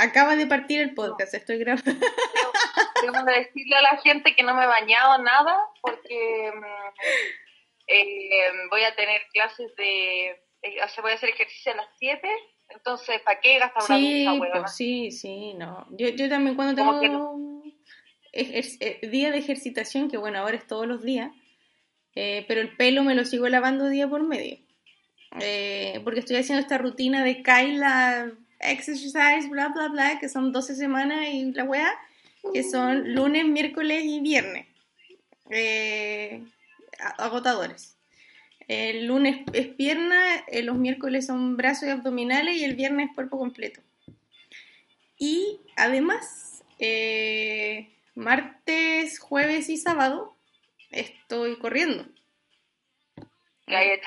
Acaba de partir el podcast, estoy grabando. Tengo que decirle a la gente que no me he bañado nada porque mm, eh, voy a tener clases de. eh, o sea, voy a hacer ejercicio a las 7. Entonces, ¿para qué gastar una Sí, ducha, huevona? pues sí, sí, no. Yo, yo también cuando tengo eh, día de ejercitación, que bueno, ahora es todos los días, eh, pero el pelo me lo sigo lavando día por medio. Eh, porque estoy haciendo esta rutina de Kyla Exercise, bla, bla, bla, que son 12 semanas y la weá, que son lunes, miércoles y viernes. Eh, agotadores. El lunes es pierna, eh, los miércoles son brazos y abdominales y el viernes cuerpo completo. Y además, eh, martes, jueves y sábado estoy corriendo. Que hay.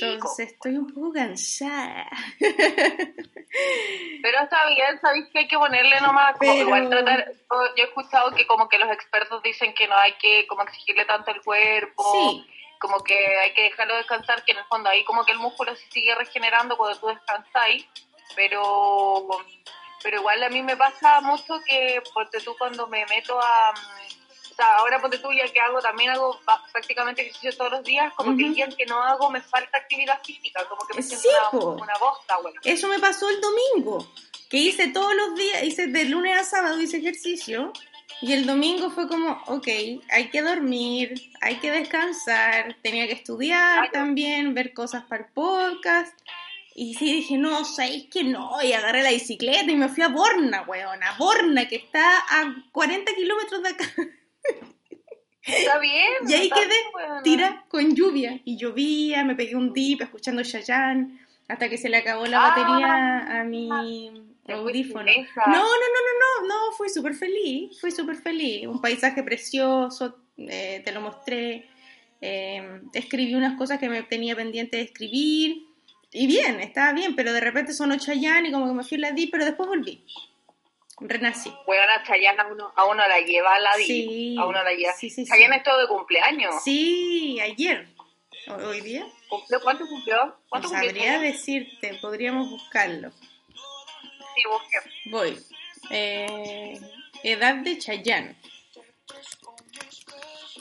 Entonces estoy un poco cansada. Pero está bien, ¿sabéis que hay que ponerle nomás? Como Pero- igual tratar. Yo he escuchado que, como que los expertos dicen que no hay que como exigirle tanto al cuerpo. Sí, como que hay que dejarlo descansar, que en el fondo ahí como que el músculo se sigue regenerando cuando tú descansáis, pero pero igual a mí me pasa mucho que ponte tú cuando me meto a o sea, ahora ponte tú ya que hago también hago prácticamente ejercicio todos los días, como que el día que no hago me falta actividad física, como que me Sí, siento po. una, una bosta, bueno. eso me pasó el domingo, que hice todos los días, hice de lunes a sábado, hice ejercicio. Y el domingo fue como, ok, hay que dormir, hay que descansar, tenía que estudiar también, ver cosas para el podcast. Y sí dije, no, ¿sabéis que no? Y agarré la bicicleta y me fui a Borna, weona. Borna, que está a 40 kilómetros de acá. Está bien. Y ahí quedé, bueno. tira con lluvia. Y llovía, me pegué un dip escuchando Chayanne, hasta que se le acabó la Ah, batería a mi audífono. No, no, no, no, no, no, fui súper feliz, fui súper feliz. Un paisaje precioso, eh, te lo mostré. eh, escribí unas cosas que me tenía pendiente de escribir. Y bien, estaba bien, pero de repente sonó Chayanne y como que me fui a la dip, pero después volví. Renací. Bueno, Chayanne a uno, a uno la lleva a la Sí, a uno la lleva. sí, sí. Chayanne es todo de cumpleaños. Sí, ayer. ¿O- ¿Hoy día? ¿Cumplió? ¿Cuánto cumplió? No ¿Cuánto cumplió? sabría decirte, podríamos buscarlo. Sí, busqué. Voy. Eh, edad de Chayanne.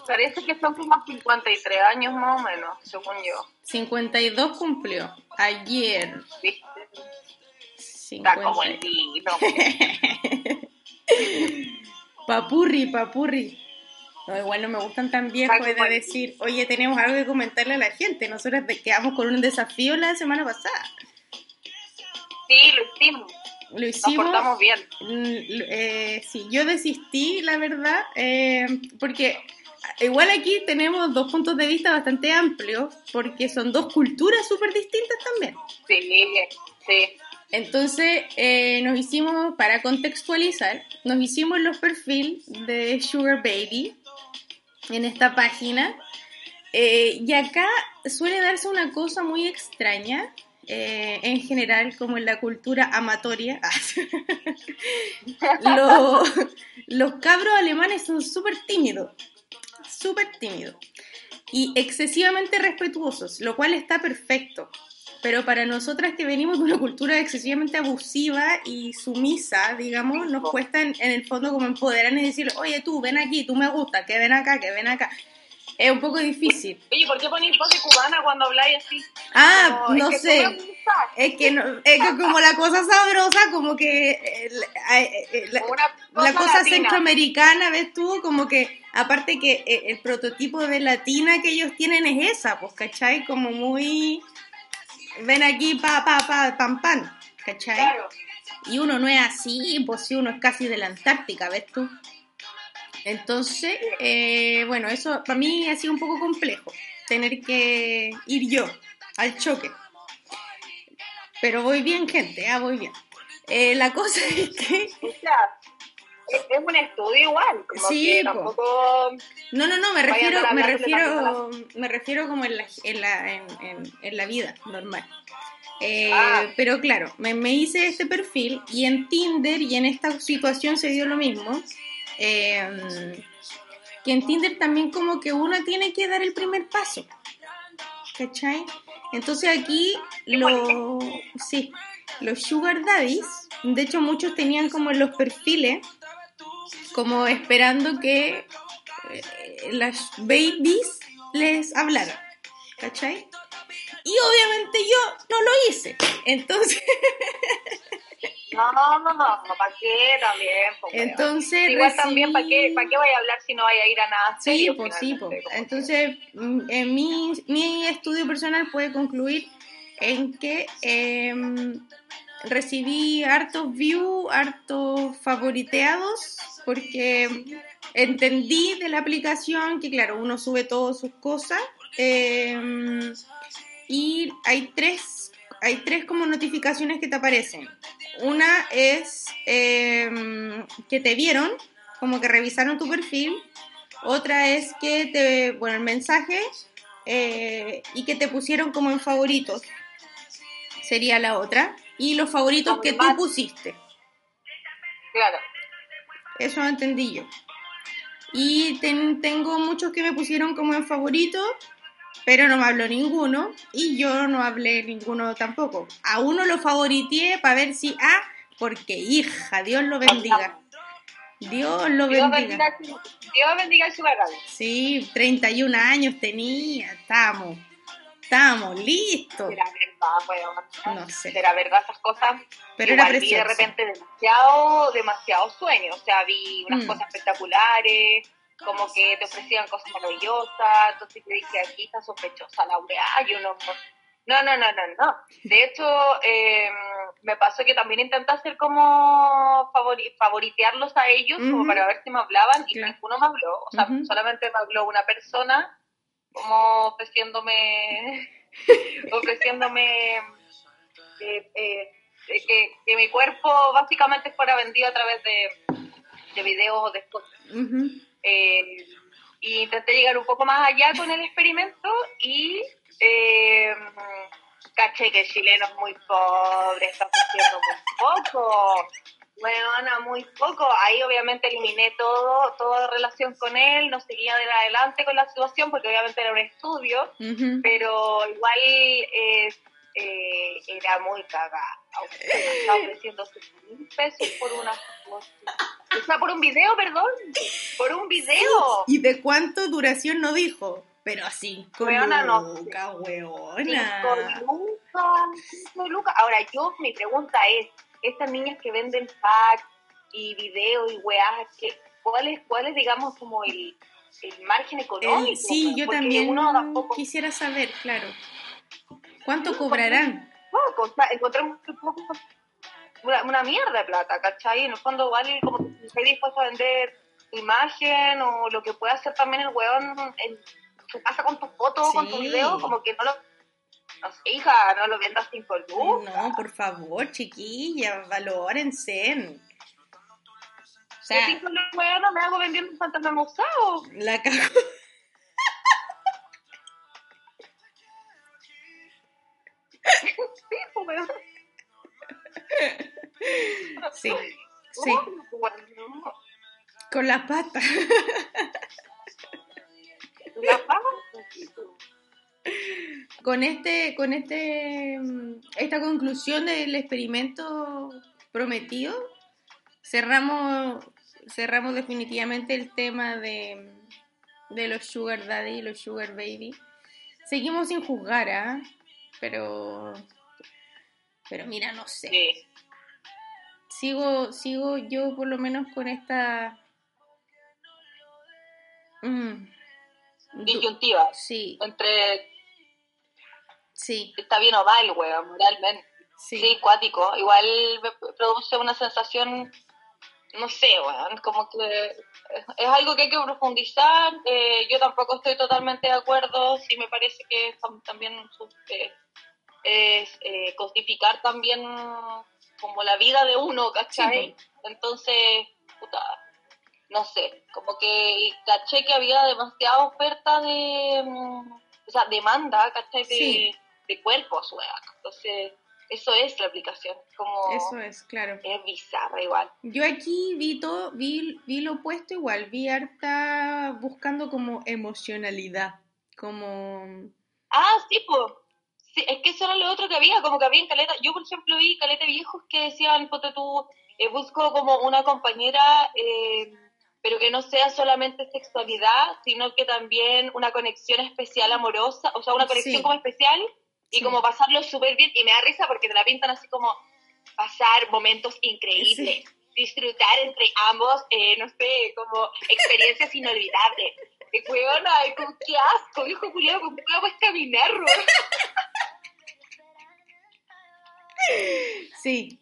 Parece que son como 53 años más o menos, según yo. 52 cumplió. Ayer. ¿Viste? Está 50. como el vino. Papurri, papurri. No, igual no me gustan tan viejos de decir, oye, tenemos algo que comentarle a la gente. Nosotros quedamos con un desafío la semana pasada. Sí, lo hicimos. Lo Nos hicimos. portamos bien. Mm, eh, sí, yo desistí, la verdad, eh, porque igual aquí tenemos dos puntos de vista bastante amplios, porque son dos culturas súper distintas también. Sí, sí. Entonces, eh, nos hicimos, para contextualizar, nos hicimos los perfiles de Sugar Baby en esta página. Eh, y acá suele darse una cosa muy extraña, eh, en general, como en la cultura amatoria. Lo- los cabros alemanes son súper tímidos, súper tímidos y excesivamente respetuosos, lo cual está perfecto. Pero para nosotras que venimos de una cultura excesivamente abusiva y sumisa, digamos, nos cuesta en, en el fondo como empoderarnos y decir, oye tú, ven aquí, tú me gusta, que ven acá, que ven acá. Es un poco difícil. Oye, ¿por qué ponéis voz de cubana cuando habláis así? Ah, Como, no es que sé. Es que, no, es que como la cosa sabrosa, como que eh, la- eh, eh, la, Una la cosa centroamericana, ¿ves tú? Como que, aparte que eh, el prototipo de latina que ellos tienen es esa, pues, ¿cachai? Como muy... Ven aquí, pa, pa, pa, pam, pam, ¿cachai? Claro. Y uno no es así, pues si uno es casi de la Antártica, ¿ves tú? Entonces, eh, bueno, eso para mí ha sido un poco complejo, tener que ir yo al choque. Pero voy bien, gente, ah, voy bien. Eh, la cosa es que... Es, es un estudio igual, como Sí, que po. tampoco... No, no, no, me refiero, me refiero, me refiero como en la, en la, en, en- en la vida normal. Eh, Ah. Pero claro, me, me hice este perfil y en Tinder y en esta situación se dio lo mismo. eh, que en Tinder también como que uno tiene que dar el primer paso. ¿Cachai? Entonces aquí lo, sí, los sugar daddies, de hecho muchos tenían como en los perfiles, como esperando que eh, las babies les hablaran. ¿Cachai? Y obviamente yo no lo hice. Entonces, No, no, no, no, ¿para qué también? po, weón. entonces Igual recibí- también, ¿para qué, ¿para qué vaya a hablar si no vaya a ir a nada Sí, pues sí, pues. finalmente? Como Entonces, mm, en mi, mi estudio personal puede concluir en que em, recibí hartos views, hartos favoriteados, porque entendí de la aplicación que, claro, uno sube todas sus cosas em, y hay tres, hay tres como notificaciones que te aparecen. Una es em, que te vieron, como que revisaron tu perfil. Otra es que te, bueno, el mensaje eh, y que te pusieron como en favoritos. Sería la otra. Y los favoritos que tú pusiste. Claro. Eso entendí yo. Y ten- tengo muchos que me pusieron como en favorito, pero no me habló ninguno. Y yo no hablé ninguno tampoco. A uno lo favoriteé para ver si. Ah, porque hija, Dios lo bendiga. Dios lo Dios bendiga. bendiga, Dios bendiga el Sugar Daddy. Sí, 31 años tenía. Estábamos. Estábamos listos. Weón. No sé. Será verdad esas cosas. Pero Igual era vi de repente demasiado, demasiado sueño. O sea, vi unas Mm. cosas espectaculares, como que te ofrecían cosas maravillosas. Entonces yo dije, aquí está sospechosa la urea. Yo no. No, no, no, no, no. De hecho, eh, me pasó que también intenté hacer como favori- favoritearlos a ellos, como Ujú. para ver si me hablaban, y ninguno me habló. O sea, Ujú. solamente me habló una persona, como ofreciéndome, ofreciéndome eh, eh, que, que mi cuerpo básicamente fuera vendido a través de, de videos o de fotos. Ujú. Eh, y intenté llegar un poco más allá con el experimento y caché que el chileno es muy pobre, está ofreciendo muy poco. Bueno, muy poco. Ahí obviamente eliminé todo, toda relación con él, no seguía de adelante con la situación porque obviamente era un estudio, pero igual eh, eh, era muy cagada. Estaba ofreciendo 7 mil pesos por una. O sea, por un video, perdón. Por un video. ¿Y de cuánto duración no dijo? Pero cinco Weona, no lucas, Cinco weona. lucas, cinco lucas. Ahora, yo, mi pregunta es, estas niñas que venden packs y videos y weás, ¿qué- ¿cuál es, cuál es, digamos, como el, el margen económico? El- sí, yo Porque también uno tampoco quisiera saber, claro. ¿Cuánto Sí, cobrarán? poco, poco, una, una mierda de plata, ¿cachai? En el fondo, igual, como que estoy dispuesto a vender imagen o lo que pueda hacer también el weón en su casa con tus fotos, con tu Sí. video, como que no lo. Hija, no lo vendas sin luz. No, por favor, chiquillas, valórense. O Si sea, cinco lucas, no me hago vendiendo un usado. la cago. Sí. Sí, con la pata. La paga, Con este, con este, mm, esta conclusión del experimento prometido, cerramos, cerramos definitivamente el tema de, de los sugar daddy y los sugar baby. Seguimos sin juzgar, ¿ah? Pero, pero mira, no sé. Sí. Sigo, sigo yo por lo menos con esta. Mm, Disyuntiva. sí, Entre sí, está bien o mal, weón, moralmente. sí. Sí, cuático. Igual me produce una sensación, no sé, weón, como que es, algo que hay que profundizar. Eh, yo tampoco estoy totalmente de acuerdo. Sí me parece que tam- también eh, es eh, codificar también como la vida de uno, ¿cachai? Sí, Entonces, puta, no sé, como que caché que había demasiada oferta de, mm, o sea, demanda, ¿cachai? De, Sí. De cuerpos, weón. Entonces, eso es la aplicación, como Eso es, claro. es bizarra igual. Yo aquí vi todo, vi, vi lo opuesto igual, vi harta buscando como emocionalidad, como... Ah, sí, pues. Sí, es que eso era lo otro que había, como que había en caleta. Yo, por ejemplo, vi caleta viejos que decían, ponte tú, eh, busco como una compañera, eh, pero que no sea solamente sexualidad, sino que también una conexión especial amorosa, o sea, una conexión Sí. como especial y Sí. como pasarlo súper bien. Y me da risa porque te la pintan así como pasar momentos increíbles, disfrutar entre ambos, eh, no sé, como experiencias inolvidables. Y weona, ay, como, qué asco, viejo culiado, ¿cómo puedes caminar, weón? Sí,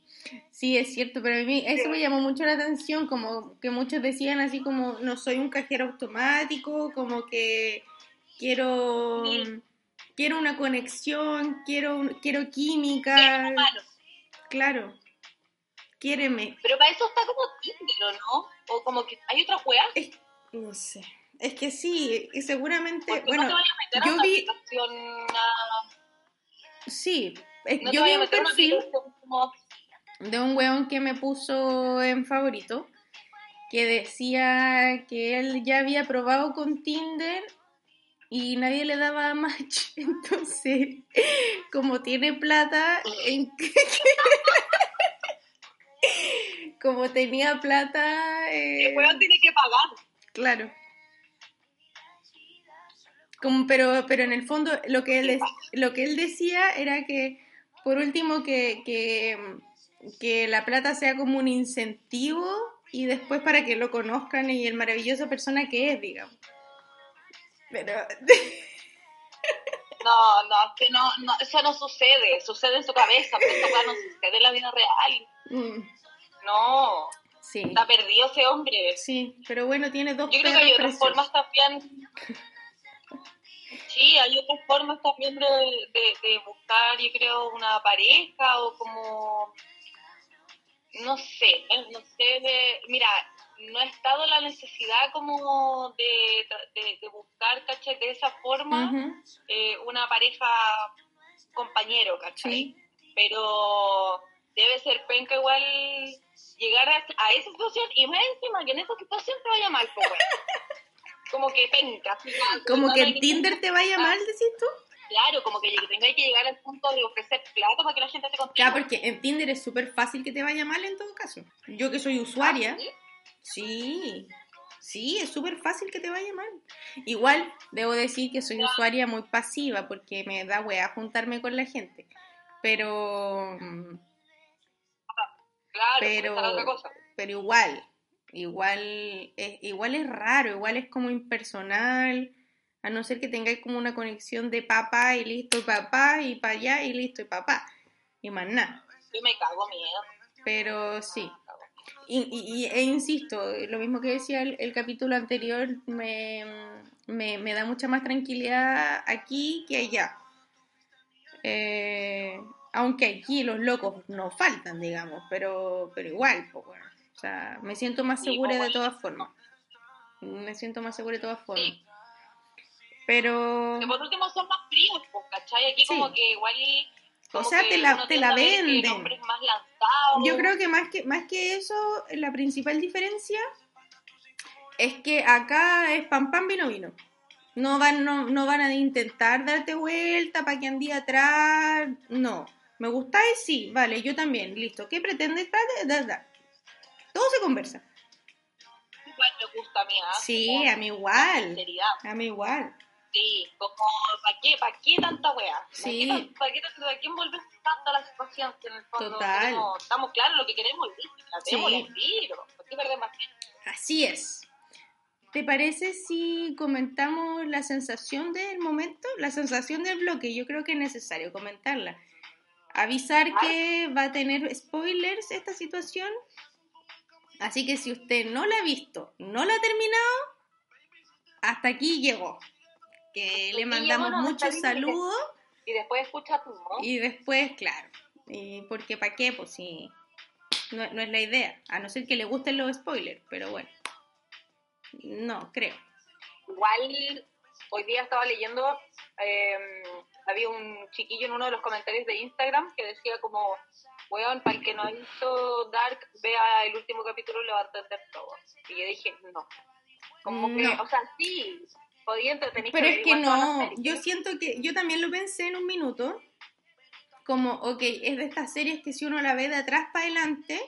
sí, es cierto, pero a mí eso me llamó mucho la atención, como que muchos decían así como, no soy un cajero automático, como que quiero... Sí. Quiero una conexión, quiero, quiero Ser química, humano. claro, quiéreme. Pero para eso está como Tinder, ¿o no? O como que hay otra weá. No sé, es que sí, y seguramente, Porque bueno, no te vayas a meter yo a una vi- a- sí, es- no te yo vi un perfil como. de un weón que me puso en favorito, que decía que él ya había probado con Tinder y nadie le daba match, entonces, como tiene plata, en- como tenía plata, eh, El weón tiene que pagar. Claro. Como, pero, pero en el fondo lo que él lo que él decía era que por último que, que, que la plata sea como un incentivo y después para que lo conozcan y el maravillosa persona que es, digamos. Pero No, no, que no, no, eso no sucede. Sucede en su cabeza, pero weá no sucede en la vida real. mm, No, sí. está perdido ese hombre. Sí, pero bueno, tiene dos Yo creo que hay otras formas también. Sí, hay otras formas también de, de, de buscar, yo creo, una pareja o como. No sé, no sé. De, mira, no ha estado la necesidad como de, de, de buscar, ¿cachai? De esa forma eh, una pareja compañero, ¿cachai? Sí. Pero debe ser penca igual llegar a, a esa situación y más encima que en esa situación te vaya mal, pues, weón. Como que penca. Como que en Tinder te vaya mal, decís tú. Claro, como que tengáis que llegar al punto de ofrecer plata para que la gente te contigo. Ya, porque en Tinder es súper fácil que te vaya mal en todo caso. Yo que soy usuaria, ¿sí? Sí, sí, es súper fácil que te vaya mal. Igual, debo decir que soy usuaria muy pasiva porque me da wea juntarme con la gente. Pero, Claro, Pero- esa es la otra cosa. pero igual, igual es, igual es raro, igual es como impersonal. A no ser que tengáis como una conexión de papá y listo, papá, y para allá y listo, y papá. Y más nada. Yo me cago miedo. Pero sí. Y, y- y- e insisto, lo mismo que decía el, el capítulo anterior, me, me, me da mucha más tranquilidad aquí que allá. Eh, aunque aquí los locos no faltan, digamos, pero, pero igual, pues bueno. O sea, me siento más segura de todas formas. Me siento más segura de todas formas. Sí. Pero, Que por último son más fríos, pues, ¿cachai? Aquí Sí. como que igual... como sea, te la, te la que venden. más. Yo creo que más que más que eso, la principal diferencia es que acá es pam pam vino vino. No van no, no van a intentar darte vuelta para que andí atrás, no. ¿Me gustáis? Sí, vale, yo también, listo. ¿Qué pretendes? Da, da, da. Todo se conversa. Igual me gusta a mí, ¿ah? Sí, a mí igual. A mí igual. Sí, como, ¿para qué, pa' qué tanta weá? ¿Para qué, pa' qué, tan- pa' qué envolver tanto la situación? Que en el fondo Total. estamos claros lo que queremos listo, la tenemos Sí. tiro. ¿Por qué perder más tiempo? Así es. ¿Te parece si comentamos la sensación del momento? La sensación del bloque, yo creo que es necesario comentarla. Avisar que va a tener spoilers esta situación. Así que si usted no la ha visto, no la ha terminado, hasta aquí llegó. Que le mandamos muchos saludos Y después escucha tú, ¿no? y después, claro, y porque para qué, pues si No, no es la idea, a no ser que le gusten los spoilers, pero bueno. No, creo. Igual, hoy día estaba leyendo, eh, había un chiquillo en uno de los comentarios de Instagram que decía como, weón, para el que no ha visto Dark, vea el último capítulo y lo va a entender todo. Y yo dije, no. Como que, o sea, sí, Pero es que no, yo siento que, yo también lo pensé en un minuto, como, ok, es de estas series que si uno la ve de atrás para adelante,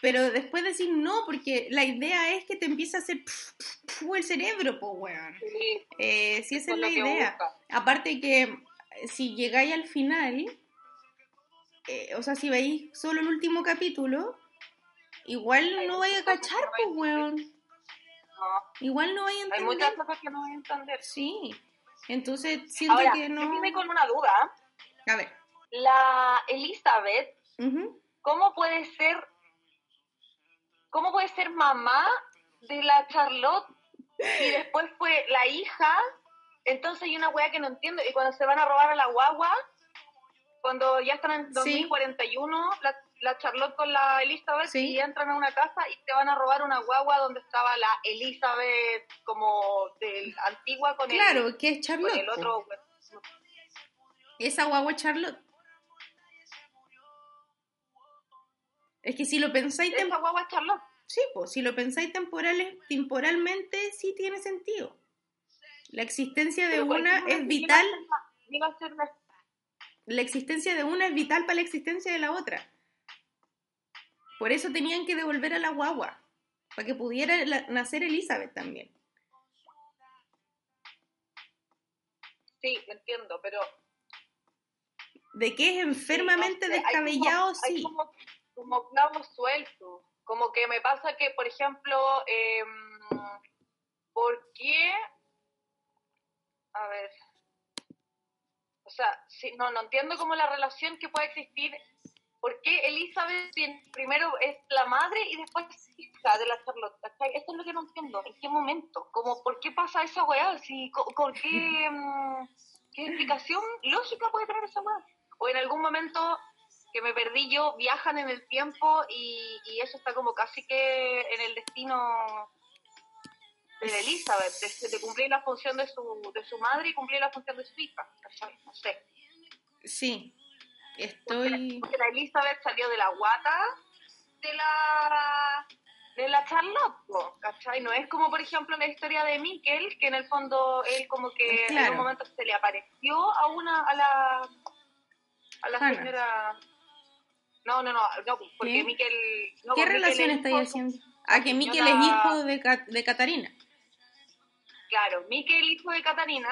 pero después decir no, porque la idea es que te empiece a hacer pf, pf, pf, el cerebro, pues, weón. Sí, Eh, si esa es la idea. busca. Aparte que eh, si llegáis al final, eh, o sea, si veis solo el último capítulo, igual no vais a cachar, pues, weón. No, Igual no hay entender. muchas cosas que no voy a entender. Sí. Entonces, siento Ahora, que no. yo con una duda. A ver. La Elizabeth. ¿cómo puede ser, cómo puede ser mamá de la Charlotte y después fue la hija? Entonces hay una wea que no entiendo. Y cuando se van a robar a la guagua, cuando ya están en 2041, la, la Charlotte con la Elizabeth Sí. y entran a una casa y te van a robar una guagua donde estaba la Elizabeth como del antigua con el, Claro, que es con Charlotte. el po. otro. Esa guagua es Charlotte. Es que si lo pensáis Esa guagua es Charlotte. sí, pues, si lo pensáis temporales, temporalmente, sí tiene sentido. La existencia de Pero una es vital, iba a ser la existencia de una es vital para la existencia de la otra. Por eso tenían que devolver a la guagua, para que pudiera la- nacer Elizabeth también. Sí, entiendo, pero De que es enfermamente Sí, no sé, hay descabellado, como- hay sí. como, como clavos sueltos. Como que me pasa que, por ejemplo, eh, ¿por qué? A ver. O sea, sí, no, no entiendo cómo la relación que puede existir. ¿Por qué Elizabeth primero es la madre y después es hija de la Charlotte? ¿cachai? Eso es lo que no entiendo. ¿En qué momento? Como, ¿Por qué pasa esa weá? Si, co- ¿Con qué, mm, qué explicación lógica puede tener esa weá? O en algún momento que me perdí yo, viajan en el tiempo y, y eso está como casi que en el destino de Elizabeth, de, de cumplir la función de su, de su madre y cumplir la función de su hija, ¿cachai? No sé. Sí, estoy... porque la Elizabeth salió de la guata de la de la Charlotte, ¿cachai? No es como, por ejemplo, la historia de Mikkel, que en el fondo él como que en un momento se le apareció a una, a la a la señora... No, no, no, no porque ¿Qué? Mikkel... no, ¿Qué Mikkel relación es estáis haciendo? Ah, que Miquel es hijo de, de Catarina. Claro, Mikkel, hijo de Catarina,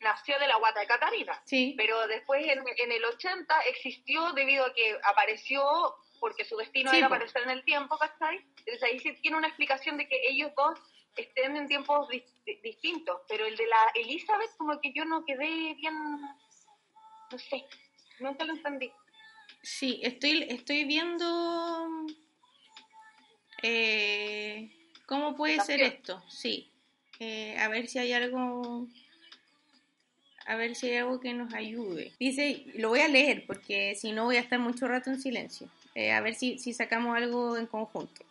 nació de la guata de Catarina. Sí, pero después en, en el 80 existió debido a que apareció porque su destino Sí, era aparecer en el tiempo, ¿cachai? Entonces ahí sí tiene una explicación de que ellos dos estén en tiempos dis- di- distintos, pero el de la Elizabeth como que yo no quedé bien, no sé, nunca lo entendí. sí, estoy, estoy viendo eh, cómo puede ser esto, sí. A ver si hay algo, a ver si hay algo que nos ayude. Dice, lo voy a leer porque si no voy a estar mucho rato en silencio. Eh, a ver si, si sacamos algo en conjunto.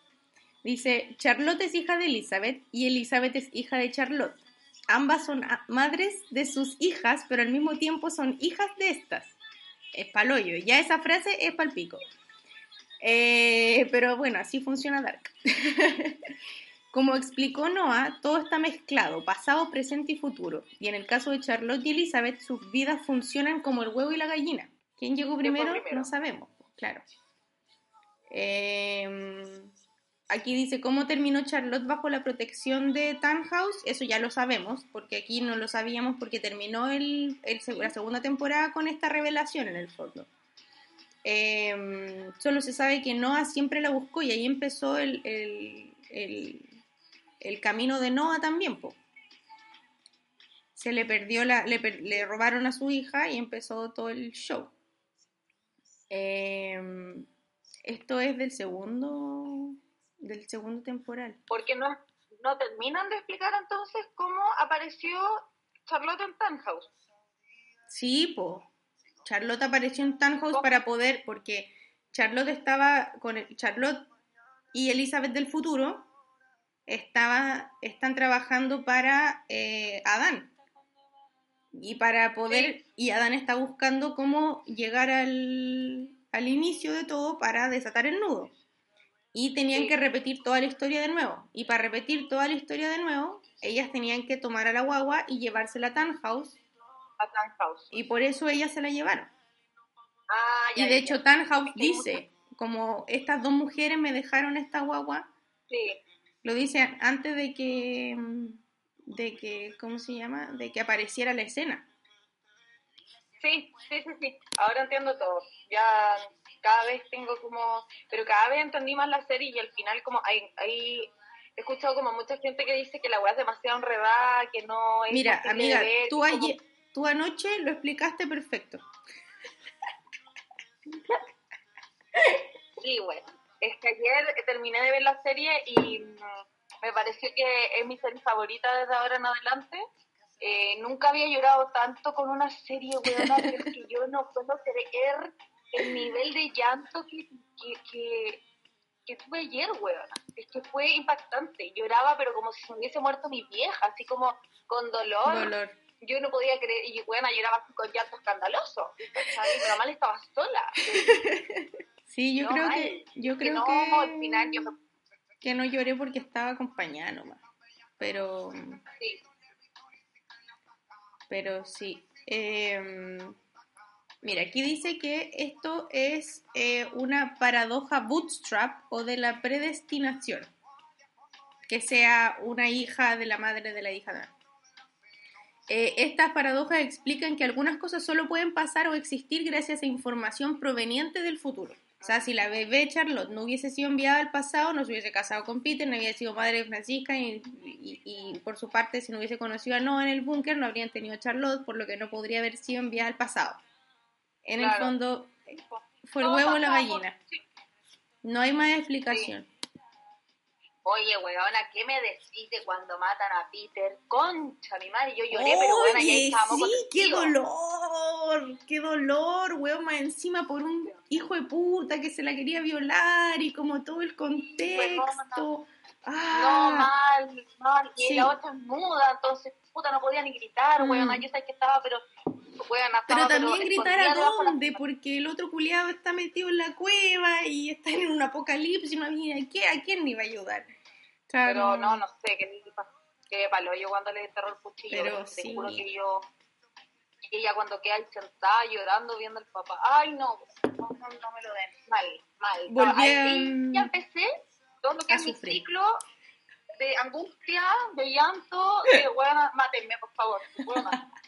Dice, Charlotte es hija de Elizabeth y Elizabeth es hija de Charlotte. Ambas son madres de sus hijas, pero al mismo tiempo son hijas de estas. Es paloyo. Ya esa frase es palpico. Eh, pero bueno, así funciona Dark. Como explicó Noah, todo está mezclado, pasado, presente y futuro. Y en el caso de Charlotte y Elizabeth, sus vidas funcionan como el huevo y la gallina. ¿Quién llegó primero? primero? No sabemos, claro. Eh, aquí dice cómo terminó Charlotte bajo la protección de Tannhaus. Eso ya lo sabemos, porque aquí no lo sabíamos porque terminó el, el seg- la segunda temporada con esta revelación en el fondo. Eh, solo se sabe que Noah siempre la buscó y ahí empezó el, el, el- camino de Noah también, po. Se le perdió la, le, le robaron a su hija y empezó todo el show. Eh, esto es del segundo, del segundo temporal. Porque no, no terminan de explicar entonces cómo apareció Charlotte en Tannhaus. Sí, po. Charlotte apareció en Tannhaus para poder, porque Charlotte estaba con el, Charlotte y Elizabeth del futuro estaba, están trabajando para eh, Adán. Y para poder, y Adán está buscando cómo llegar al, al inicio de todo para desatar el nudo. Y tenían Sí. que repetir toda la historia de nuevo. Y para repetir toda la historia de nuevo, ellas tenían que tomar a la guagua y llevársela a Tannhaus. A Tannhaus. Y por eso ellas se la llevaron. Ah, Y de hecho Sí, dice, como estas dos mujeres me dejaron esta guagua, Sí, lo dice antes de que, mm, de que, ¿cómo se llama? De que apareciera la escena. sí, sí, sí, sí. Ahora entiendo todo. Ya cada vez tengo como... Pero cada vez entendí más la serie y al final como hay... hay he escuchado como mucha gente que dice que la weá es demasiado enredada, que no es Mira, amiga, de ver, tú, como- ayer- tú anoche lo explicaste perfecto. Sí, bueno. Es que ayer terminé de ver la serie y mm, me pareció que es mi serie favorita desde ahora en adelante. Eh, nunca había llorado tanto con una serie, weona, pero es que yo no puedo creer el nivel de llanto que, que, que, tuve ayer, weona. Es que fue impactante. Lloraba, pero como si se hubiese muerto mi vieja, así como con. Dolor. Yo no podía creer, y weona, lloraba con llanto escandaloso. mamá estaba sola. Sí, yo No, creo que, yo Que creo no, que, al final yo me que no lloré porque estaba acompañada nomás. Pero, Sí, pero sí. Em, mira, aquí dice que esto es eh, una paradoja bootstrap o de la predestinación. Que sea una hija de la madre de la hija de la Eh, estas paradojas explican que algunas cosas solo pueden pasar o existir gracias a información proveniente del futuro. O sea, si la bebé Charlotte no hubiese sido enviada al pasado, no se hubiese casado con Peter, no hubiese sido madre de Francisca y, y- y, por su parte, si no hubiese conocido a Noah en el búnker, no habrían tenido a Charlotte, por lo que no podría haber sido enviada al pasado. En el fondo, fue el huevo o la gallina. No hay más explicación. Oye, weona, ¿qué me decís de cuando matan a Peter? Concha, mi madre, yo lloré, pero weona, ya estábamos sí, qué dolor, qué dolor, weón, más encima por un hijo de puta que se la quería violar y como todo el contexto. No, Ah, mal, mal. Y Sí. la otra es muda, entonces, puta, no podía ni gritar, Mm. weona. Yo sé que estaba, pero, pero también gritar a dónde, porque el otro culiado está metido en la cueva y está en un apocalipsis no había a quién, a quién le iba a ayudar. O sea, Pero no, no sé, qué que palo yo cuando le enterró el cuchillo. Pero te sí. juro que yo... Y ella cuando queda ahí sentada llorando viendo al papá. Ay, no, no, no, no me lo den. Mal, mal. Volví ahí a- ya empecé todo lo que a es mi ciclo de angustia, de llanto, de bueno, mátenme, por favor.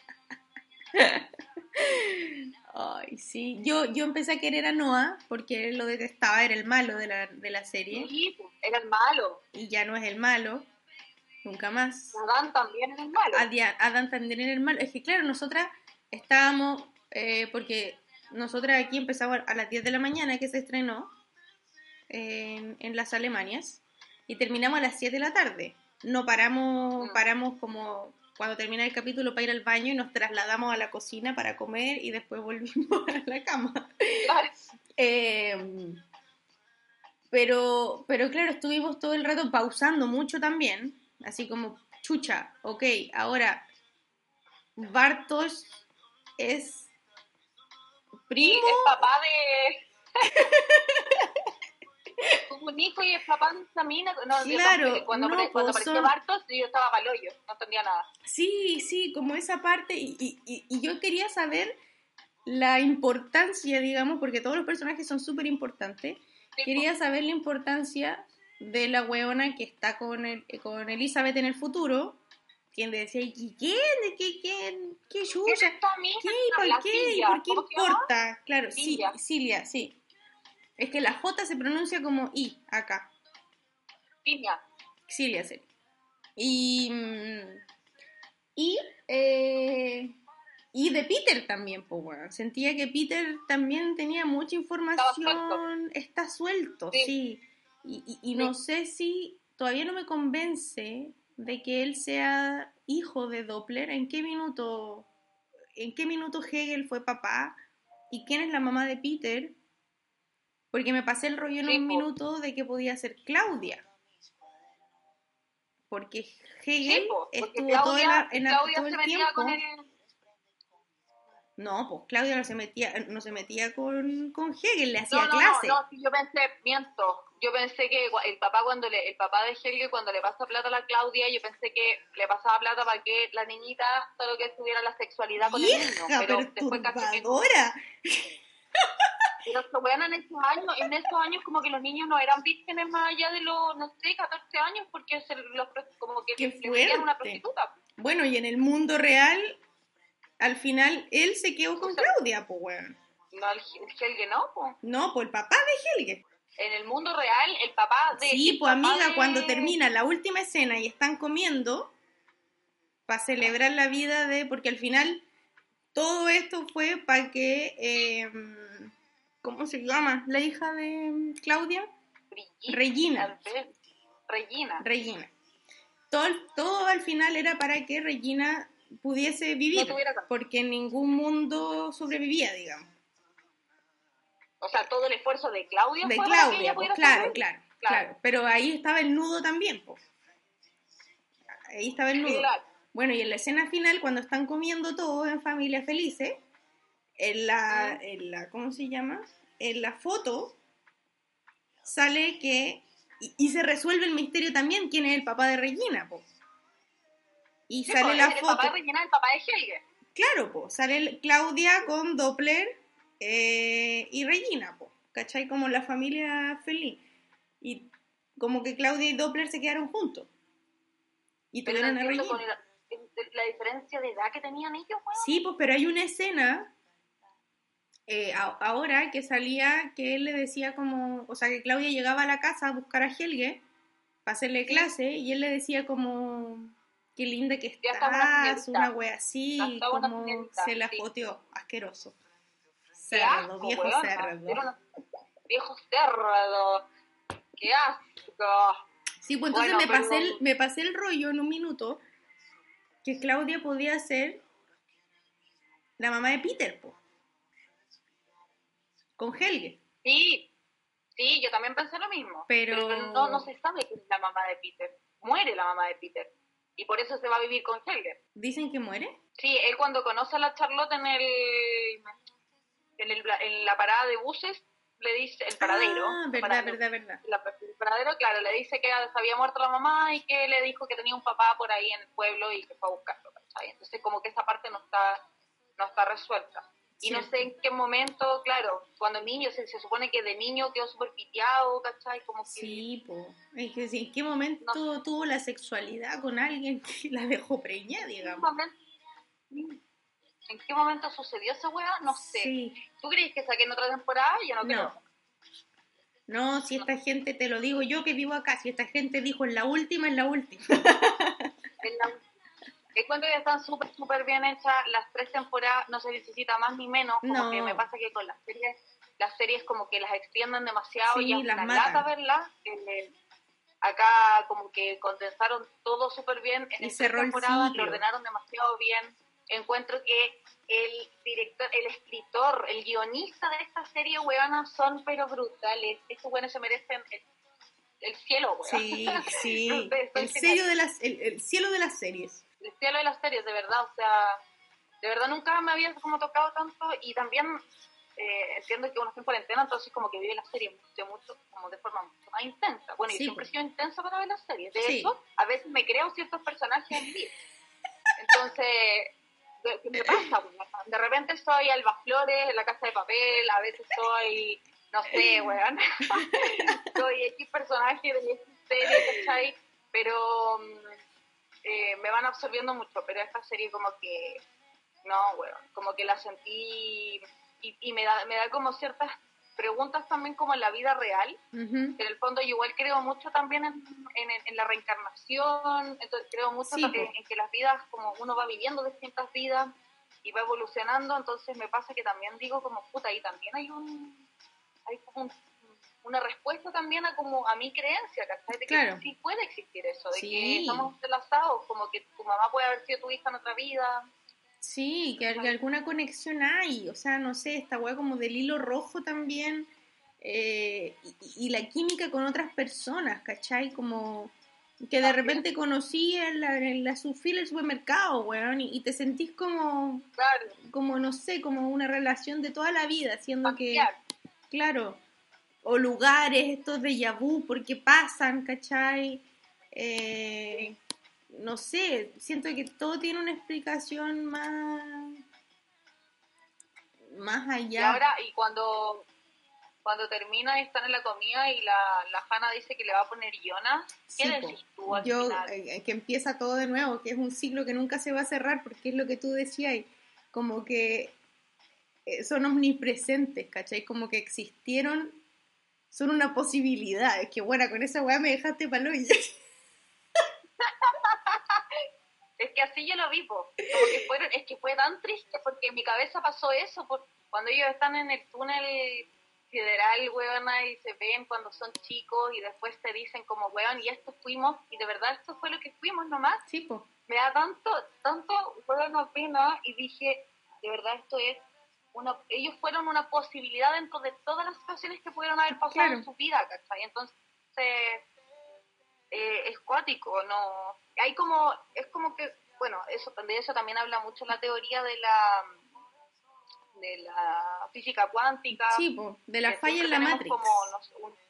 Ay, sí. Yo, yo empecé a querer a Noah porque lo detestaba, era el malo de la, de la serie. Sí, era el malo. Y ya no es el malo. Nunca más. Adán también era el malo. Adam también era el malo. Es que claro, nosotras estábamos, eh, porque nosotras aquí empezamos a las 10 de la mañana que se estrenó en, en las Alemanias y terminamos a las 7 de la tarde. No paramos, Mm. paramos como cuando termina el capítulo para ir al baño y nos trasladamos a la cocina para comer y después volvimos a la cama. Claro. Eh, pero, pero claro, estuvimos todo el rato pausando mucho también, así como, chucha, ok, ahora Bartos es primo, es papá de... Tuvo un hijo y es papá de esa mina. No, yo Claro, tampoco- cuando, no, apare- cuando pues, apareció Bartos, yo estaba paloyo, no entendía nada. sí, sí, como esa parte, y, y- y- y yo quería saber la importancia, digamos, porque todos los personajes son súper importantes, Sí, quería saber la importancia de la weona que está con, el, con Elizabeth en el futuro, quien decía, ¿y quién? ¿De qué, quién? ¿Qué ¿Qué es chucha? ¿Qué? ¿Por qué? ¿Y Silvia, por qué importa? Claro, sí, Silvia. Cilia, sí. Es que la J se pronuncia como I acá. Piña. Cilia, sí. Y. mm, Y. eh, y de Peter también, pues. Sentía que Peter también tenía mucha información. Está suelto, sí. Sí. Y, y- y no sé si. Todavía no me convence de que él sea hijo de Doppler. ¿En qué minuto. ¿En qué minuto Hegel fue papá? ¿Y quién es la mamá de Peter? Porque me pasé el rollo en Sí, un minuto de que podía ser Claudia. Porque Hegel Sí, po, porque estuvo Claudia, todo, la- en la- Claudia todo se el metía tiempo. con el... No, pues Claudia no se metía, no se metía con, con Hegel, le hacía No, no, clase. no, no, yo pensé, miento, yo pensé que el papá cuando le, el papá de Helge cuando le pasa plata a la Claudia, yo pensé que le pasaba plata para que la niñita solo que estuviera la sexualidad con el niño, pero después caché que Pero se weón, en esos años, en esos años como que los niños no eran vírgenes más allá de los, no sé, 14 años, porque se los, como que Qué vendían una prostituta. Bueno, y en el mundo real, al final, él se quedó con O sea- Claudia, pues, weón. No, el, el Helge no, po. No, pues el papá de Helge. En el mundo real, el papá de... Sí, pues amiga, de- cuando termina la última escena y están comiendo, para celebrar la vida de, porque al final todo esto fue para que, eh, ¿cómo se llama? La hija de Claudia, Brigitte, Regina. Regina. Regina. Todo, todo al final era para que Regina pudiese vivir, No porque en ningún mundo sobrevivía, digamos. O sea, todo el esfuerzo de Claudia De fue para que Claudia, ella pues, claro, claro, Claro. claro. Pero ahí estaba el nudo también, pues. Ahí estaba el nudo. Claro. Bueno, y en la escena final, cuando están comiendo todos en familia felices, en la, en la ¿cómo se llama? En la foto sale que, y, y se resuelve el misterio también, quién es el papá de Regina, po. Y Sí, sale pues, la el papá de foto, Regina el papá de Helge. claro, po, sale el- Claudia con Doppler eh, y Regina, po, ¿cachai? Como la familia feliz. Y como que Claudia y Doppler se quedaron juntos. Y no tuvieron a Regina. con la, la diferencia de edad que tenían ellos. Sí, pues, pero hay una escena eh, a- ahora que salía que él le decía como, o sea, que Claudia llegaba a la casa a buscar a Helge para hacerle clase y él le decía como, qué linda que Ya está una estás, una wea así, como se la sí. asqueroso. Cerdo, viejo weón. cerdo. Una- Viejo cerdo. Qué asco. Sí, pues entonces Bueno, me, pasé pero- el, me pasé el rollo en un minuto que Claudia podía ser la mamá de Peter, po. Con Helge. Sí, sí, yo también pensé lo mismo. Pero- no, no se sabe quién es la mamá de Peter. Muere la mamá de Peter. Y por eso se va a vivir con Helge. Dicen que muere. Sí, él cuando conoce a la Charlotte en el en, el, en la parada de buses, le dice, el paradero. Ah, verdad, verdad, verdad. la- el paradero, claro, le dice que se había muerto la mamá y que le dijo que tenía un papá por ahí en el pueblo y que fue a buscarlo. Entonces como que esa parte no está, no está resuelta. Y no sé en qué momento, claro, cuando niño, se, se supone que de niño quedó súper piteado, ¿cachai? Como que... Sí, po. Es que sí, ¿en qué momento tuvo la sexualidad con alguien que la dejó preñada, ¿En qué digamos? ¿En qué momento sucedió esa weá? No sé. Sí. ¿Tú crees que saquen otra temporada? Yo no creo. No. No, si esta gente, te lo digo yo que vivo acá, si esta gente dijo en la última, en la última. En la- Encuentro que están súper, súper bien hechas las tres temporadas, no se necesita más ni menos, como No. que me pasa que con las series, las series como que las extienden demasiado Sí, y es las una matan. lata verlas. Acá como que condensaron todo súper bien en temporadas, ciclo. lo ordenaron demasiado bien. Encuentro que el director, el escritor, el guionista de esta serie, weona, son pero brutales. Estos weones se merecen el, el cielo, weón. Sí, sí. El, sello de las, el, el cielo de las series. El cielo de las series, de verdad, o sea, de verdad nunca me había como tocado tanto y también eh, entiendo que uno está en cuarentena, entonces como que vive la serie mucho, mucho, como de forma mucho más intensa. Bueno, yo Sí, siempre he pues. sido intensa para ver las series, de Sí. hecho, a veces me creo ciertos personajes en mí. Entonces, ¿qué me pasa? Pues, De repente soy Alba Flores en la casa de papel, a veces soy, no sé, weón, soy X personaje de X serie, ¿cachai? Pero mm, eh, me van absorbiendo mucho, pero esta serie como que, no, weón, como que la sentí y, y me, da, me da como ciertas preguntas también como en la vida real, Ujú. en el fondo yo igual creo mucho también en, en, en la reencarnación, entonces creo mucho Sí, también po. en que las vidas, como uno va viviendo distintas vidas y va evolucionando, entonces me pasa que también digo como, puta, ahí también hay un, hay como un- una respuesta también a como a mi creencia, ¿cachai? De que Claro. sí puede existir eso, de Sí. que estamos entrelazados, como que tu mamá puede haber sido tu hija en otra vida, Sí, que, que alguna conexión hay. O sea, no sé, esta weá como del hilo rojo también. eh, y, la química con otras personas, ¿cachai? Como que de repente conocí en la, en la del supermercado, weón, y, te sentís como, como, no sé, como una relación de toda la vida, siendo que, claro, o lugares, estos de Yabú, porque pasan, ¿cachai? Eh, no sé, siento que todo tiene una explicación más más allá. Y ahora, y cuando cuando termina y están en la comida y la, la Hanna dice que le va a poner Jonas, ¿qué decís tú al Yo, eh, que empieza todo de nuevo, que es un ciclo que nunca se va a cerrar, porque es lo que tú decías, como que eh, son omnipresentes, ¿cachai? Como que existieron, son una posibilidad. Es que, bueno, con esa weá me dejaste palo y... es que así yo lo vi, Como que fueron, es que fue tan triste porque en mi cabeza pasó eso, por, cuando ellos están en el túnel federal, weón, y se ven cuando son chicos y después te dicen como, weón, y esto fuimos, y de verdad esto fue lo que fuimos nomás. Sí. Me da tanto, tanto, weón, pena, y dije, de verdad esto es una, ellos fueron una posibilidad dentro de todas las situaciones que pudieron haber pasado en su vida, ¿cachai? Entonces, eh, es cuático, no, hay como, es como que, bueno, eso, de eso también habla mucho la teoría de la de la física cuántica. Sí, de la falla en la matriz.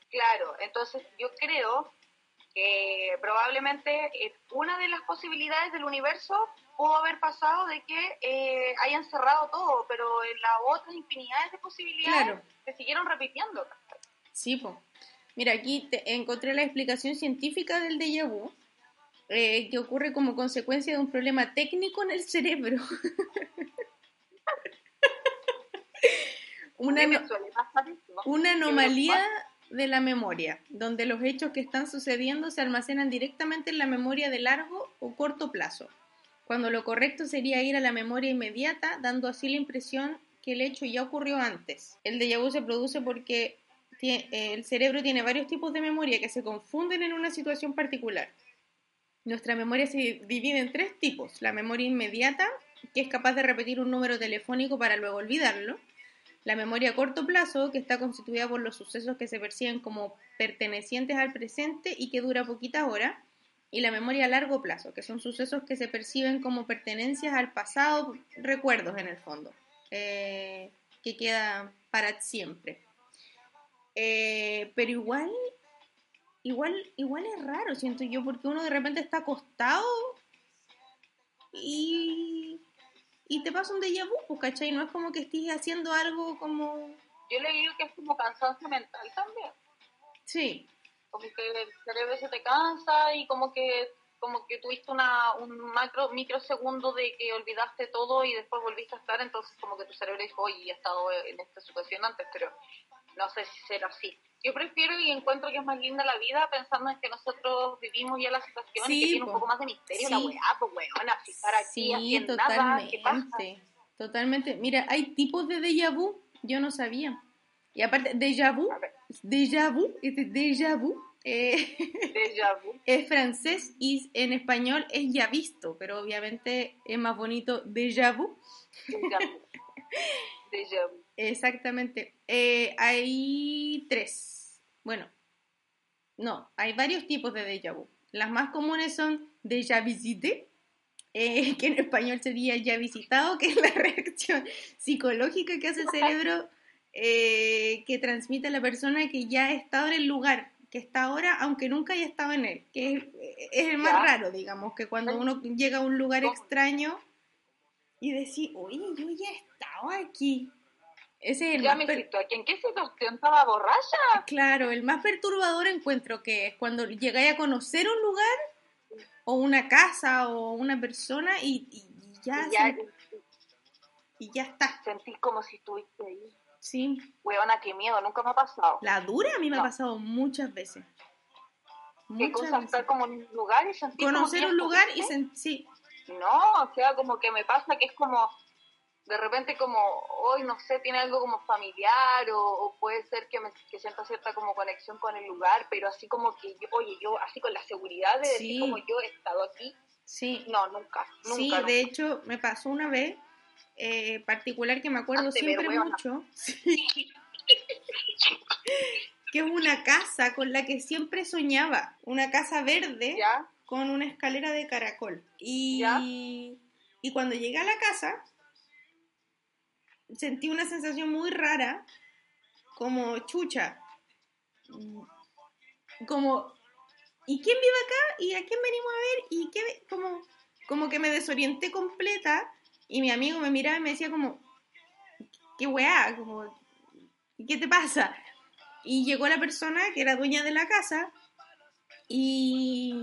claro, entonces yo creo que probablemente eh, una de las posibilidades del universo pudo haber pasado de que eh, hayan cerrado todo, pero en las otras infinidades de posibilidades se siguieron repitiendo. Sí, pues. Mira, aquí te encontré la explicación científica del déjà vu, eh, que ocurre como consecuencia de un problema técnico en el cerebro. una, una anomalía de la memoria, donde los hechos que están sucediendo se almacenan directamente en la memoria de largo o corto plazo, cuando lo correcto sería ir a la memoria inmediata, dando así la impresión que el hecho ya ocurrió antes. El déjà vu se produce porque el cerebro tiene varios tipos de memoria que se confunden en una situación particular. Nuestra memoria se divide en tres tipos. La memoria inmediata, que es capaz de repetir un número telefónico para luego olvidarlo la memoria a corto plazo, que está constituida por los sucesos que se perciben como pertenecientes al presente y que dura poquitas horas, y la memoria a largo plazo, que son sucesos que se perciben como pertenencias al pasado, recuerdos en el fondo, eh, que quedan para siempre. Eh, pero igual, igual, igual es raro, siento yo, porque uno de repente está acostado y y te pasa un déjà vu, pues, ¿cachai? No es como que estés haciendo algo como... Yo le digo que es como cansancio mental también. Sí. Como que el cerebro se te cansa y como que como que tuviste una, un macro, microsegundo de que olvidaste todo y después volviste a estar, entonces como que tu cerebro dijo, oye, he estado en esta situación antes, pero no sé si será así. Yo prefiero y encuentro que es más linda la vida pensando en que nosotros vivimos ya la situación y que tiene un poco más de misterio la weá, pues weona, si estar aquí sí, totalmente, nada, Totalmente. Mira, hay tipos de déjà vu, yo no sabía. Y aparte, déjà vu, déjà vu, este déjà vu, eh, déjà vu. es francés y en español es ya visto, pero obviamente es más bonito déjà vu. Déjà vu. déjà vu. Exactamente. Eh, hay tres. Bueno, no, hay varios tipos de déjà vu. Las más comunes son déjà visité, eh, que en español sería ya visitado, que es la reacción psicológica que hace el cerebro eh, que transmite a la persona que ya ha estado en el lugar, que está ahora, aunque nunca haya estado en él, que es, es el más raro, digamos, que cuando uno llega a un lugar extraño y decir, oye, yo ya he estado aquí, ese es ya me ¿En qué situación estaba borracha? Claro, el más perturbador encuentro que es cuando llegáis a conocer un lugar o una casa o una persona y, ya, y ya, está. Sentís como si estuviste ahí. Sí. Huevona, qué miedo, nunca me ha pasado. La dura a mí me ha pasado muchas veces. ¿Qué cosa? Estar como en un lugar y sentir Conocer un lugar y sentir, sí. No, o sea, como que me pasa que es como de repente como hoy no sé tiene algo como familiar o, puede ser que me que sienta cierta como conexión con el lugar pero así como que yo oye yo así con la seguridad de decir como yo he estado aquí sí no nunca, nunca sí de hecho me pasó una vez eh, particular que me acuerdo siempre mucho que es una casa con la que siempre soñaba, una casa verde ¿Ya? con una escalera de caracol. Y, Ya. y cuando llegué a la casa, sentí una sensación muy rara, como chucha. Como, ¿y quién vive acá? ¿Y a quién venimos a ver? Y qué, como, como que me desorienté completa y mi amigo me miraba y me decía como, ¿qué weá? Como, ¿qué te pasa? Y llegó la persona que era dueña de la casa y,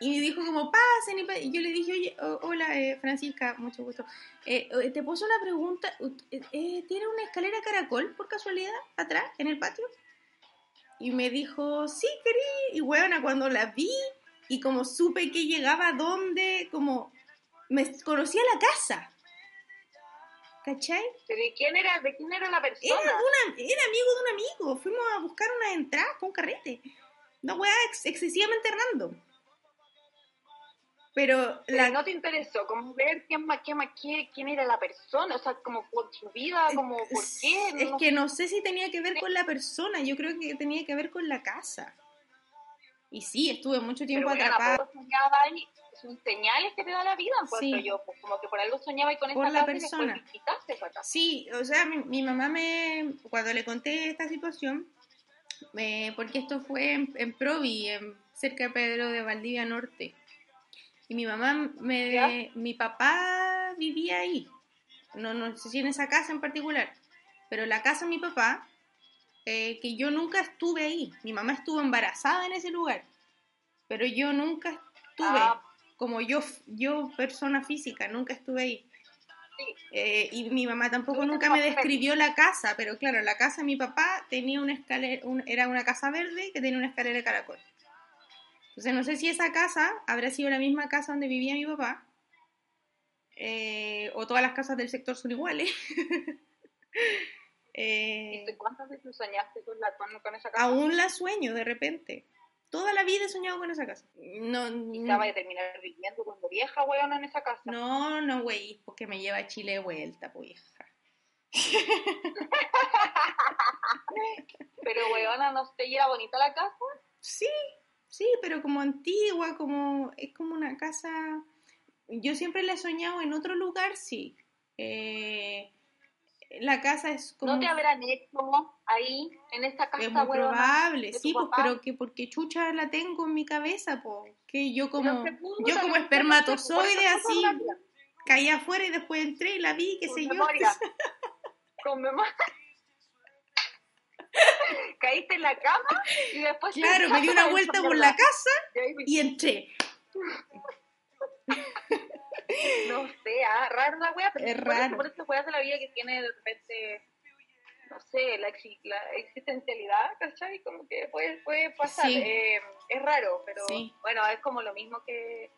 y me dijo como, pasen. Y, pa-". y yo le dije, oye, o- hola eh, Francisca, mucho gusto. Eh, te puso una pregunta, eh, eh, ¿tiene una escalera caracol por casualidad atrás, en el patio? Y me dijo, sí, querí. Y bueno, cuando la vi y como supe que llegaba a dónde, como me conocía la casa. ¿Cachai? ¿Pero ¿De quién era, de quién era la Era, persona? una, era amigo de un amigo. Fuimos a buscar unas entradas con carrete. Una weá ex- excesivamente random. Pero Pero la, no te interesó, como ver quién, quién, quién, quién era la persona, o sea, como por su vida, como por qué. es que no sé si tenía que ver con la persona. Yo creo que tenía que ver con la casa. Y sí, estuve mucho tiempo Pero bueno, atrapada ahí, son señales que te da la vida, encuentro Sí. yo, pues, como que por algo soñaba y con Por esa la y persona. esa casa. Sí, o sea, mi, mi mamá me, cuando le conté esta situación, me- porque esto fue en, en Provi, en, cerca de Pedro de Valdivia Norte, y mi mamá, me, ¿Ya? mi papá vivía ahí, no, no sé si en esa casa en particular, pero la casa de mi papá, eh, que yo nunca estuve ahí, mi mamá estuvo embarazada en ese lugar, pero yo nunca estuve, Ah. Como yo, yo persona física, nunca estuve ahí. Sí. Eh, y mi mamá tampoco nunca me describió la casa, pero claro, la casa de mi papá tenía una escalera, un- era una casa verde que tenía una escalera de caracol. Entonces no sé si esa casa habrá sido la misma casa donde vivía mi papá, eh, o todas las casas del sector son iguales. Eh, ¿Y ¿Cuántas veces soñaste con, la, con esa casa? aún la sueño de repente. Toda la vida he soñado con esa casa. No, Quizá vaya a terminar viviendo cuando vieja, weón, en esa casa. no, no, güey, porque me lleva a Chile de vuelta, pues. Pero, weona, ¿no te era bonita la casa? Sí, sí, pero como antigua, como es como una casa. Yo siempre la he soñado en otro lugar, sí. Eh, la casa es como ¿No te habrán hecho ahí, en esa casa, es muy probable, sí, pues, papá? pero que porque chucha la tengo en mi cabeza, pues, que yo como yo como espermatozoide así caí afuera y después entré y la vi, qué sé yo. memoria. Con memoria. Caíste en la cama y después... Claro, me di una vuelta por la casa y entré. No sé, ah, raro la wea, pero Es raro. por esas weas de la vida que tiene de repente, no sé, la, exi- la existencialidad, ¿cachai? Como que puede, puede pasar. Sí. Eh, es raro, pero Sí. bueno, es como lo mismo que...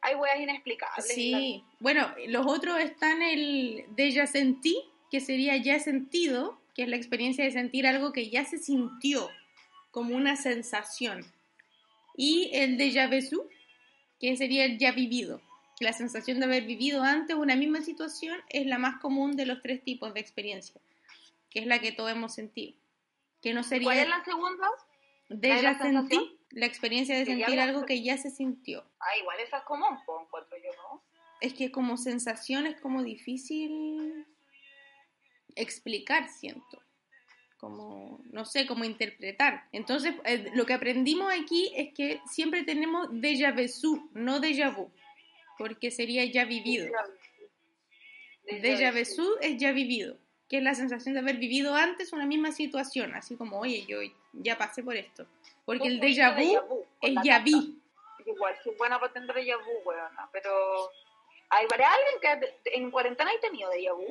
Hay weas inexplicables. Sí, bueno, los otros están el déjà sentí, que sería ya sentido, que es la experiencia de sentir algo que ya se sintió, como una sensación. Y el déjà vu, que sería el ya vivido. La sensación de haber vivido antes una misma situación es la más común de los tres tipos de experiencia, que es la que todos hemos sentido. Que no sería ¿Cuál es la segunda? déjà la sensación? sentí, la experiencia de Que ya sentir la- algo que ya se sintió. Ah, igual esa es común, pues, encuentro yo, ¿no? Es que como sensación es como difícil explicar, siento. Como, no sé, cómo interpretar. Entonces, eh, lo que aprendimos aquí es que siempre tenemos déjà vu, no déjà vu, porque sería ya vivido. Déjà vu es ya vivido, que es la sensación de haber vivido antes una misma situación, así como, oye, yo ya pasé por esto. Porque el déjà vu es ya vi. Igual, soy buena para tener déjà vu, weona, pero... ¿Hay alguien que en cuarentena ha tenido déjà vu?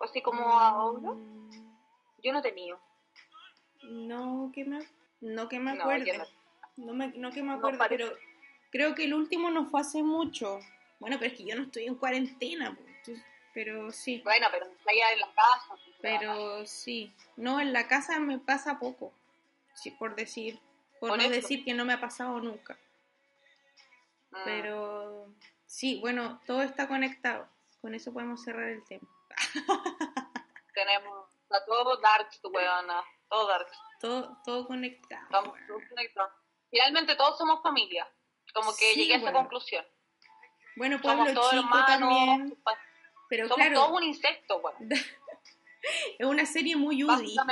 O así como ahora. Mm, Yo no he tenido. No que me, no que me No, acuerde. no. No, me, no que me acuerde, pero creo que el último no fue hace mucho. Bueno, pero es que yo no estoy en cuarentena, entonces- pero sí. Bueno, pero está allá en la casa. pues. Pero sí. No, en la casa me pasa poco. Sí, por decir. Por, Por no eso. decir que no me ha pasado nunca. Mm. Pero sí, bueno, todo está conectado. Con eso podemos cerrar el tema. Tenemos... Está todo dark, tu weona. todo dark. Todo, todo conectado. Estamos todos conectados. Finalmente todos somos familia. Como que Sí, llegué a esa conclusión. Bueno, pueblo Somos todos chico hermanos. también. Pero somos claro, todos un insecto, bueno. es una serie muy UDI.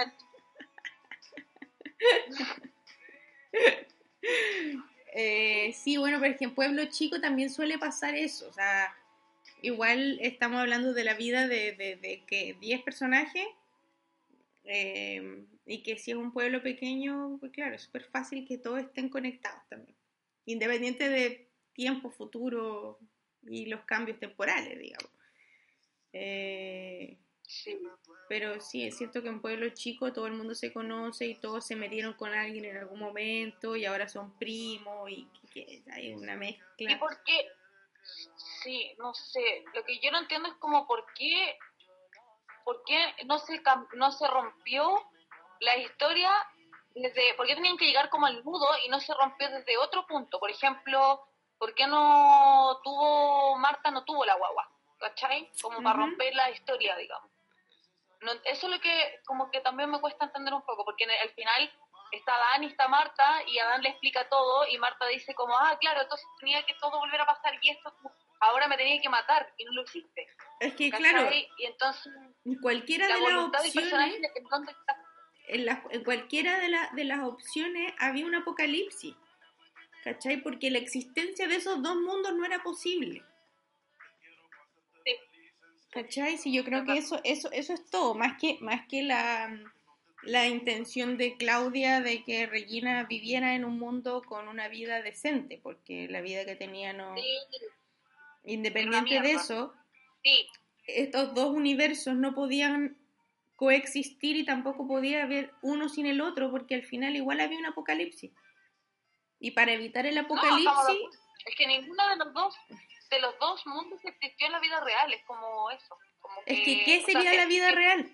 Eh, sí, bueno, pero es que en Pueblo Chico también suele pasar eso. O sea, igual estamos hablando de la vida de, de, de que 10 personajes. eh, y que si es un pueblo pequeño, pues claro, es súper fácil que todos estén conectados también. Independiente de tiempo, futuro y los cambios temporales, digamos. Eh, pero sí, es cierto que en Pueblo Chico todo el mundo se conoce y todos se metieron con alguien en algún momento y ahora son primos y que hay una ¿Y mezcla. por qué? Sí, no sé. Lo que yo no entiendo es como por qué, por qué no se no se rompió la historia desde, por qué tenían que llegar como al nudo y no se rompió desde otro punto. Por ejemplo, ¿por qué no tuvo Marta no tuvo la guagua? ¿Cachai? Como para Ujú. romper la historia, digamos. No, eso es lo que como que también me cuesta entender un poco, porque en el- al final está Adán y está Marta y Adán le explica todo y Marta dice como, ah, claro, entonces tenía que todo volver a pasar y esto ahora me tenía que matar y no lo hiciste. Es que ¿cachai? claro, Y entonces cualquiera la de las opciones, ¿en dónde está? En, las- en cualquiera de, la- de las opciones había un apocalipsis. ¿Cachai? Porque la existencia de esos dos mundos no era posible. ¿Cachai? Sí, yo creo que eso, eso, eso es todo, más que, más que la, la intención de Claudia de que Regina viviera en un mundo con una vida decente, porque la vida que tenía no... Sí, Independiente de eso, sí, estos dos universos no podían coexistir y tampoco podía haber uno sin el otro, porque al final igual había un apocalipsis. Y para evitar el apocalipsis, es que ninguno de los dos, de los dos mundos existió en la vida real, es como eso. Como es que ¿qué o sea, sería que- la vida que- real?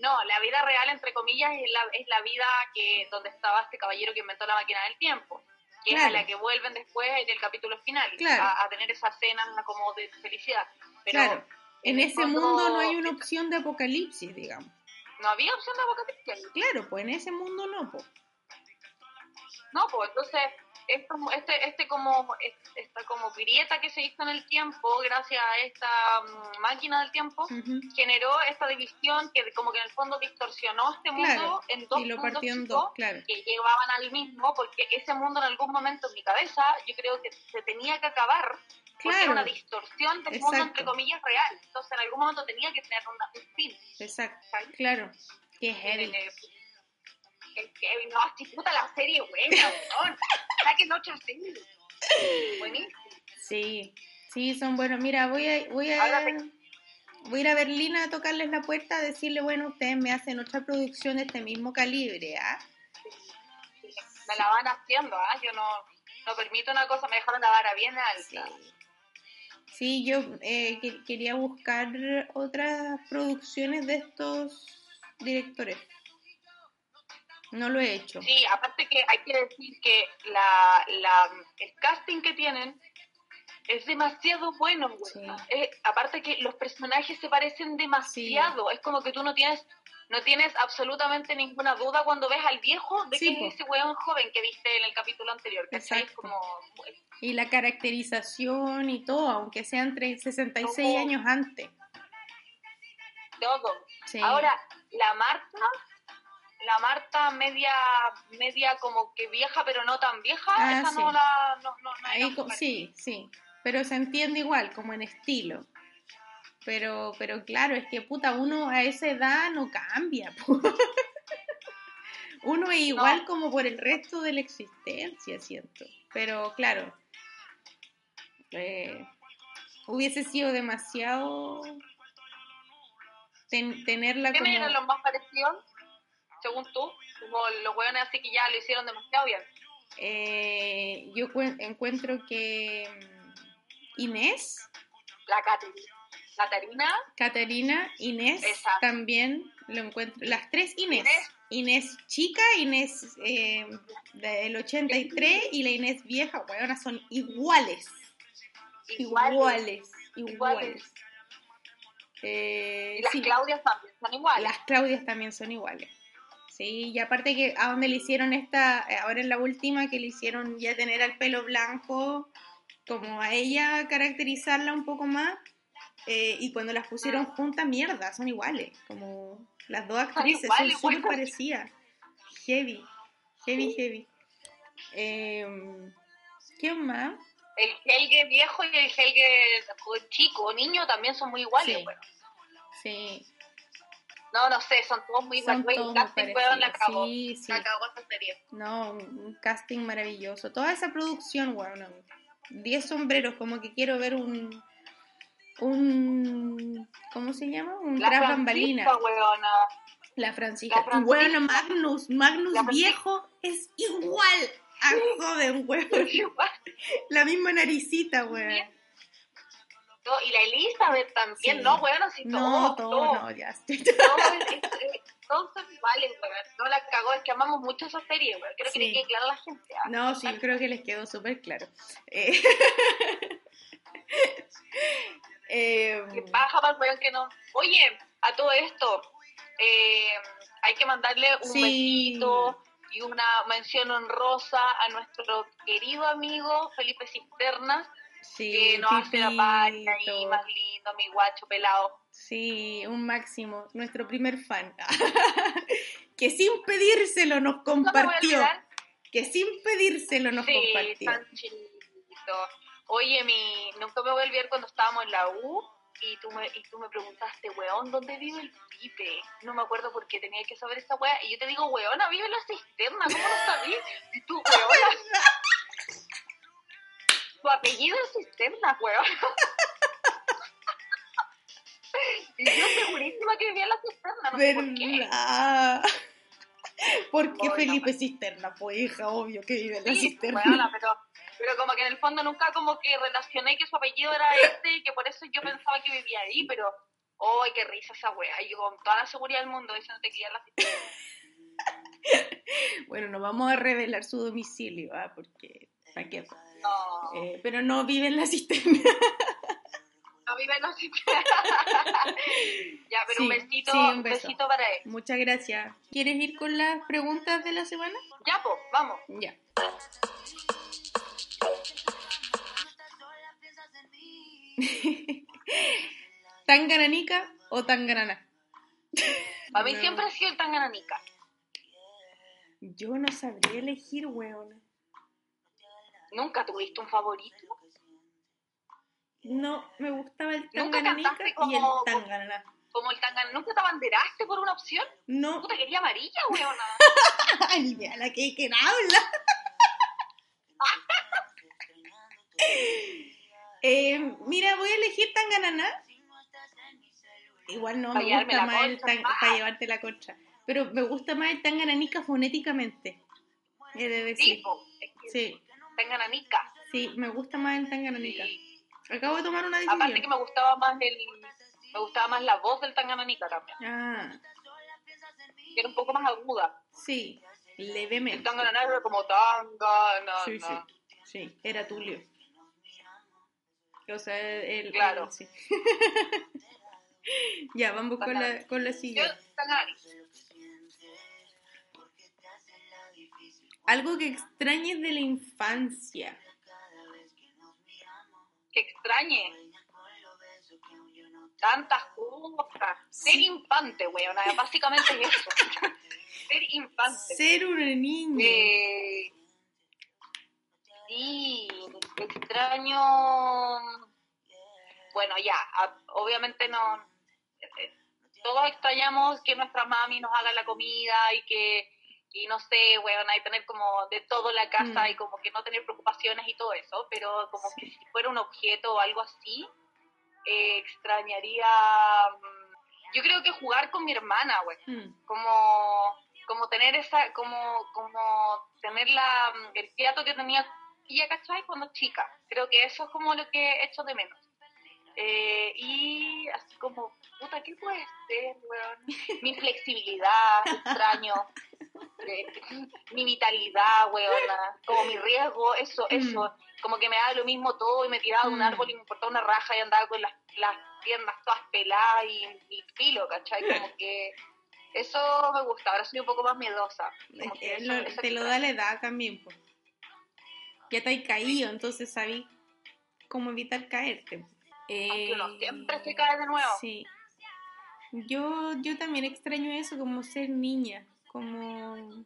No, la vida real, entre comillas, es la, es la vida que donde estaba este caballero que inventó la máquina del tiempo, que es a la que vuelven después en el capítulo final, Claro. a, a tener esa cena como de felicidad. Pero claro, en ese mundo no hay una opción de apocalipsis, digamos. No había opción de apocalipsis. Claro, pues en ese mundo no, pues. No, pues entonces este, este como es- esta como grieta que se hizo en el tiempo gracias a esta mm, máquina del tiempo generó esta división que como que en el fondo distorsionó este mundo Claro, en dos y lo mundos en dos, claro. que llevaban al mismo porque ese mundo en algún momento en mi cabeza yo creo que se tenía que acabar porque era Claro, una distorsión del mundo Exacto. entre comillas real entonces en algún momento tenía que tener una- un fin exacto, ¿cachai? claro. Qué heavy. Eh, es que no, puta la serie buena, weón. Saquen otra serie. Buenísimo. Sí, sí, son buenos. Mira, voy a, voy a, voy a ir a Berlín a tocarles la puerta, a decirle, bueno, ustedes me hacen otra producción de este mismo calibre, ¿ah? Me la van haciendo, ¿ah? Yo no, no permito una cosa, me dejaron la vara bien alta. Sí, yo eh, que- quería buscar otras producciones de estos directores. No lo he hecho. Sí, aparte que hay que decir que la, la, el casting que tienen es demasiado bueno, güey. Sí. Eh, aparte que los personajes se parecen demasiado. Es como que tú no tienes no tienes absolutamente ninguna duda cuando ves al viejo de Sí, que es ese weón joven que viste en el capítulo anterior. ¿cachai? Es Exacto. como Y la caracterización y todo, aunque sean entre 66 Todo. años antes. todo. Sí. Ahora, la Marta, la Marta media, media como que vieja, pero no tan vieja, Ah, esa sí. no la, no, no, no Ahí sí, sí, pero se entiende igual, como en estilo. Pero, pero claro, es que puta, uno a esa edad no cambia. po. Uno es igual No. como por el resto de la existencia, siento. Pero claro, eh, hubiese sido demasiado ten- tenerla ¿Quiénes como... eran los más parecidos, según tú? Como los weones así que ya lo hicieron demasiado bien. Eh, yo cuen- encuentro que mm, Inés La Caterina. Caterina, Caterina, Inés Exacto. también lo encuentro. Las tres Inés. Inés. Inés, chica, Inés eh, del 83 y la Inés vieja, weona, son iguales. igual. Iguales. Iguales. Iguales. Eh, Y las sí, Claudias también son iguales. las Claudias también son iguales. Sí, y aparte que a donde le hicieron esta, eh, ahora en la última, que le hicieron ya tener el pelo blanco, como a ella caracterizarla un poco más, eh, y cuando las pusieron juntas, mierda, son iguales, como las dos actrices son súper weón. parecidas. Heavy, heavy, heavy. Eh, ¿Qué más? El Helge viejo y el Helge chico o niño también son muy iguales, Sí. weón. Sí, No, no sé, son todos muy son iguales. todos El casting, weón, la. Sí, sí. La cagó esta serie. No, un un casting maravilloso. Toda esa producción, bueno, 10 sombreros, como que quiero ver un. Un ¿Cómo se llama? Un La tras bambalina. weona. La Francisca. La Francisca. Bueno, Magnus, Magnus La viejo es igual a joven, weón. La misma naricita, weón. Y la Elizabeth también, Sí. ¿no, weón? Así No, todo, todo, todo. no, ya. Todo es- es- es- todos son iguales, weón. No la cagó, es que amamos mucho esa serie, weón. Creo que Sí. le quede claro a la gente. ¿ah? No, sí, creo que les quedó súper claro. Eh, eh, Que baja para el weón que no. Oye, a todo esto, eh, hay que mandarle un Sí. besito y una mención honrosa a nuestro querido amigo Felipe Cisternas, sí, que nos hace la página Pipito. más lindo, mi guacho pelado. Sí, un máximo, nuestro primer fan. que sin pedírselo nos No compartió. olvidar. Que sin pedírselo nos Sí, compartió. tan. Oye, mi, nunca me voy a olvidar cuando estábamos en la U y tú me, y tú me preguntaste, weón, ¿dónde vive el Pipe? No me acuerdo por qué tenía que saber esa weá. Y yo te digo, weona, vive en la cisterna, ¿cómo no sabías? Y tú, weona. Tu apellido es cisterna, weón. y yo segurísima que vivía en la cisterna, no sé por qué. Porque Felipe Cisterna, pues hija, obvio que vive en la Sí, cisterna. weona, pero, pero como que en el fondo nunca como que relacioné que su apellido era este y que por eso yo pensaba que vivía ahí, pero ¡ay, qué risa esa wea! Y yo con toda la seguridad del mundo diciéndote que ya la Bueno, no vamos a revelar su domicilio, ¿ah? porque ¿para qué? No, Eh, pero no vive en la cisterna. no vive en la Ya, pero Sí, un besito, sí, un un beso. besito para él. Muchas gracias. ¿Quieres ir con las preguntas de la semana? Ya, pues, vamos. Ya. ¿Tangananica o Tangananá? Para mí No. siempre ha sido el Tangananica. Yo no sabría elegir, weona. ¿Nunca tuviste un favorito? No, me gustaba el Tangananica y el Tangananá. Como el. ¿Nunca te abanderaste por una opción? No, Puta, quería amarilla, weona. Ay, ya la que que habla. Eh, mira, voy a elegir Tangananá. Igual no me gusta más el tan- para llevarte la concha. Pero me gusta más el Tangananica fonéticamente. He de decir. Tipo, es que Sí, Tangananica. sí, me gusta más el Tangananica. Sí. Acabo de tomar una Aparte que decisión. me gustaba más el me gustaba más la voz del Tangananica también, Ah, que era un poco más aguda. sí, El levemente. Tangananá era como Tangana. Sí, sí, sí, era Tulio. O sea, el... el- Claro. sí. ya, vamos con la, con la siguiente. Algo que extrañes de la infancia. Que extrañe. Tantas cosas. Ser infante, weón. Básicamente es eso. Ser infante. Ser una niña. Eh, sí, extraño. Bueno, ya, obviamente no. eh, Todos extrañamos que nuestra mami nos haga la comida y que, y no sé, weón, hay tener como de todo en la casa Mm. y como que no tener preocupaciones y todo eso, pero como que si fuera un objeto o algo así, eh, extrañaría. mm, Yo creo que jugar con mi hermana, weón Mm, como como tener esa como como tener la el fiato que tenía ella ¿cachai? cuando chica creo que eso es como lo que echo de menos Eh, y así como puta qué puede ser weón? mi flexibilidad extraño eh, mi vitalidad weona como mi riesgo eso Mm. eso como que me da lo mismo todo y me tiraba de un Mm. árbol y me importaba una raja y andaba con las, las piernas todas peladas y, y filo ¿cachai? como que Eso me gusta, ahora soy un poco más miedosa. Como que eso- lo- eso te lo da la edad también, pues. Ya te has caído, entonces sabí cómo evitar caerte. Aunque uno Eh, siempre se cae de nuevo. Sí. Yo, yo también extraño eso, como ser niña, como...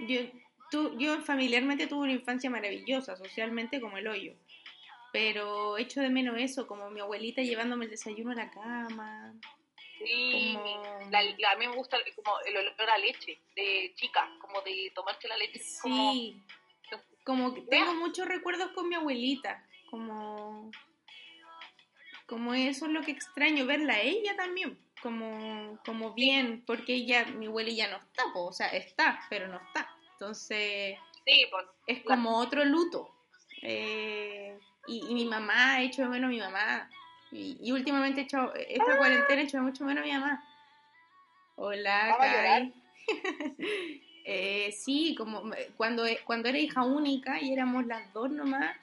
Yo, tú, yo familiarmente tuve una infancia maravillosa, socialmente como el hoyo. Pero echo de menos eso, como mi abuelita llevándome el desayuno a la cama. Sí, Como- la- la- a mí me gusta como el olor a leche, de chica, como de tomarse la leche. Sí, como que tengo muchos recuerdos con mi abuelita, como como eso es lo que extraño verla a ella también, como como bien, porque ella mi abuela ya no está, po, o sea, está, pero no está. Entonces, sí, pues, es Claro. como otro luto. Eh, y, y mi mamá, he hecho de menos a mi mamá. Y, y últimamente he hecho, esta cuarentena he hecho mucho menos a mi mamá. Hola, Vamos. Kai. Eh, sí, como cuando, cuando era hija única y éramos las dos nomás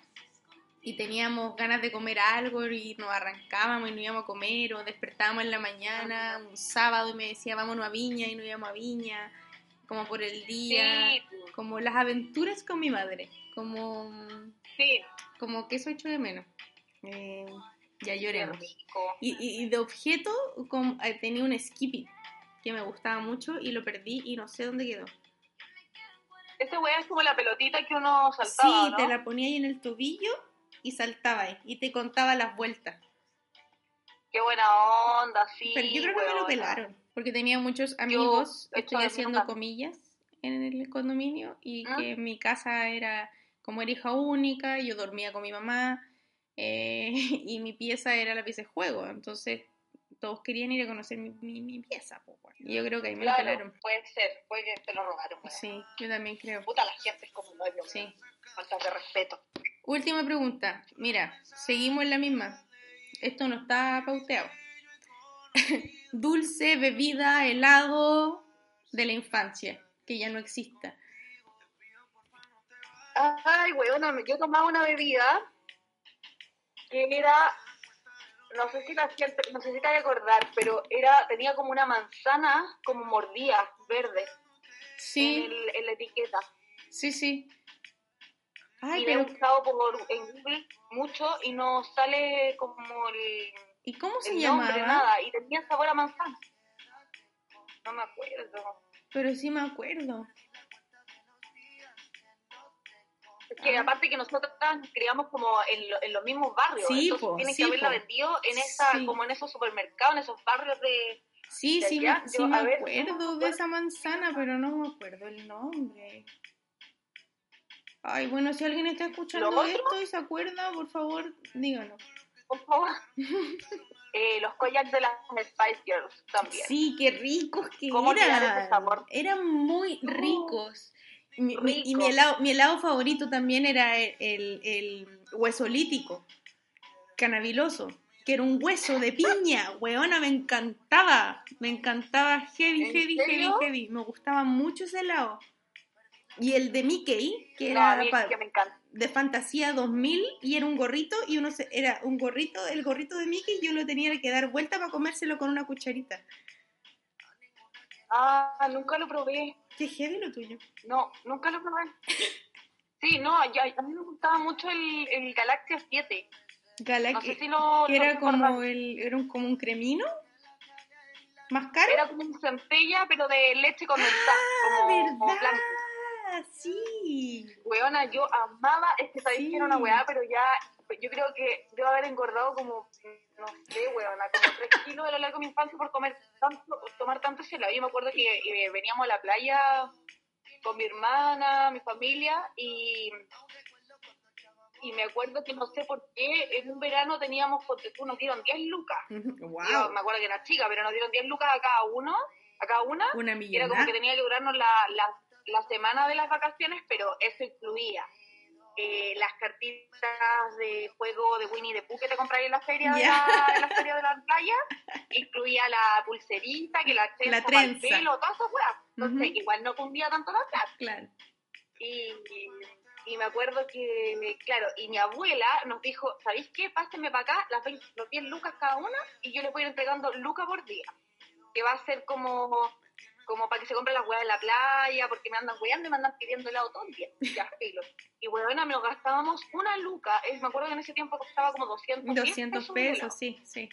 y teníamos ganas de comer algo y nos arrancábamos y nos íbamos a comer o despertábamos en la mañana un sábado y me decía vámonos a Viña y nos íbamos a Viña como por el día sí, pues, como las aventuras con mi madre, como, sí, como que eso echo de menos. Eh, ya lloremos. Y, y, y de objeto como, eh, tenía un Skippy que me gustaba mucho y lo perdí y no sé dónde quedó. Ese weá es como la pelotita que uno saltaba, sí, ¿no? te la ponía ahí en el tobillo y saltaba ahí y te contaba las vueltas. Qué buena onda, sí. Pero yo creo que me lo pelaron porque tenía muchos amigos, estoy haciendo comillas en el condominio y ¿Ah? que mi casa era como era hija única, yo dormía con mi mamá eh, y mi pieza era la pieza de juego, entonces todos querían ir a conocer mi, mi, mi pieza. po, weón. Y yo creo que ahí me lo pelaron. puede ser, puede que te lo robaron. Sí, yo también creo. Puta, la gente es como un hoyo, Sí. falta de respeto. Última pregunta. Mira, seguimos en la misma. Esto no está pauteado. Dulce, bebida, helado de la infancia, que ya no exista. Ay, weón, yo tomaba una bebida que era, no sé si la gente, no sé si te vas a acordar, pero era, tenía como una manzana como mordida, verde, en, Sí, el- en la etiqueta. sí, sí. Ay, y me he pero buscado por, en Google mucho y no sale como el, ¿y cómo se el nombre, llamaba? nada, y tenía sabor a manzana. No me acuerdo. Pero sí me acuerdo. Es que Ah. aparte que nosotros nos criamos como en, lo- en los mismos barrios, Sí, entonces po, tiene sí, que haberla po. vendido en esa, Sí. como en esos supermercados, en esos barrios de Sí, De sí, me, yo, me ver, acuerdo de esa manzana, pero no me acuerdo el nombre. Ay, bueno, si alguien está escuchando esto y se acuerda, por favor, díganos. por favor. Eh, los kojaks de las Spice Girls también. Sí, qué ricos que ¿Cómo olvidar ese eran. sabor? Eran muy No. ricos. Mi- mi- y mi helado, mi helado favorito también era el, el, el huesolítico, canabiloso, que era un hueso de piña. Weona, me encantaba. Me encantaba heavy, ¿En heavy, heavy, heavy. Me gustaba mucho ese helado. Y el de Mickey, que era que me de fantasía 2000 y era un gorrito y uno se, era un gorrito, el gorrito de Mickey yo lo tenía que dar vuelta para comérselo con una cucharita. Ah, nunca lo probé. Qué heavy lo tuyo. No, nunca lo probé. Sí, no, ya, a mí me gustaba mucho el, el Galaxia 7. No Galaxy, sé si lo. lo era recuerdas. como el, era un, como un cremino. ¿Más caro? Era como un centella, pero de leche condensada. ah, como, como verdad. blanco. Sí. Weona, yo amaba, es que sabéis Sí. que era una weá, pero ya, yo creo que debo haber engordado como, no sé, weona, como 3 kilos a lo largo de mi infancia por comer tanto, tomar tanto helado. Yo me acuerdo que eh, veníamos a la playa con mi hermana, mi familia, y, y me acuerdo que no sé por qué, en un verano teníamos, tú, nos dieron 10 lucas. Yo Wow. me acuerdo que era chica, pero nos dieron 10 lucas a cada uno, a cada una. Una Y era como millonada. que tenía que durarnos la, la, la semana de las vacaciones, pero eso incluía eh, las cartitas de juego de Winnie the Pooh que te compráis en la feria, de, la, en la feria de la playa, incluía la pulserita, que la trenza, La para el trenza. pelo, todas esas weas. Entonces, igual no cundía tanto la plata. Claro. Y, y me acuerdo que, claro, y mi abuela nos dijo, ¿sabéis qué? Pásenme para acá las 20 los 10 lucas cada una y yo le voy a ir entregando lucas por día. Que va a ser como como para que se compren las weas en la playa, porque me andan weando y me andan pidiendo helado todo el día. Ya, filo. Y weona, nos gastábamos una luca, es, me acuerdo que en ese tiempo costaba como 200, 200 un helado. pesos, sí, sí.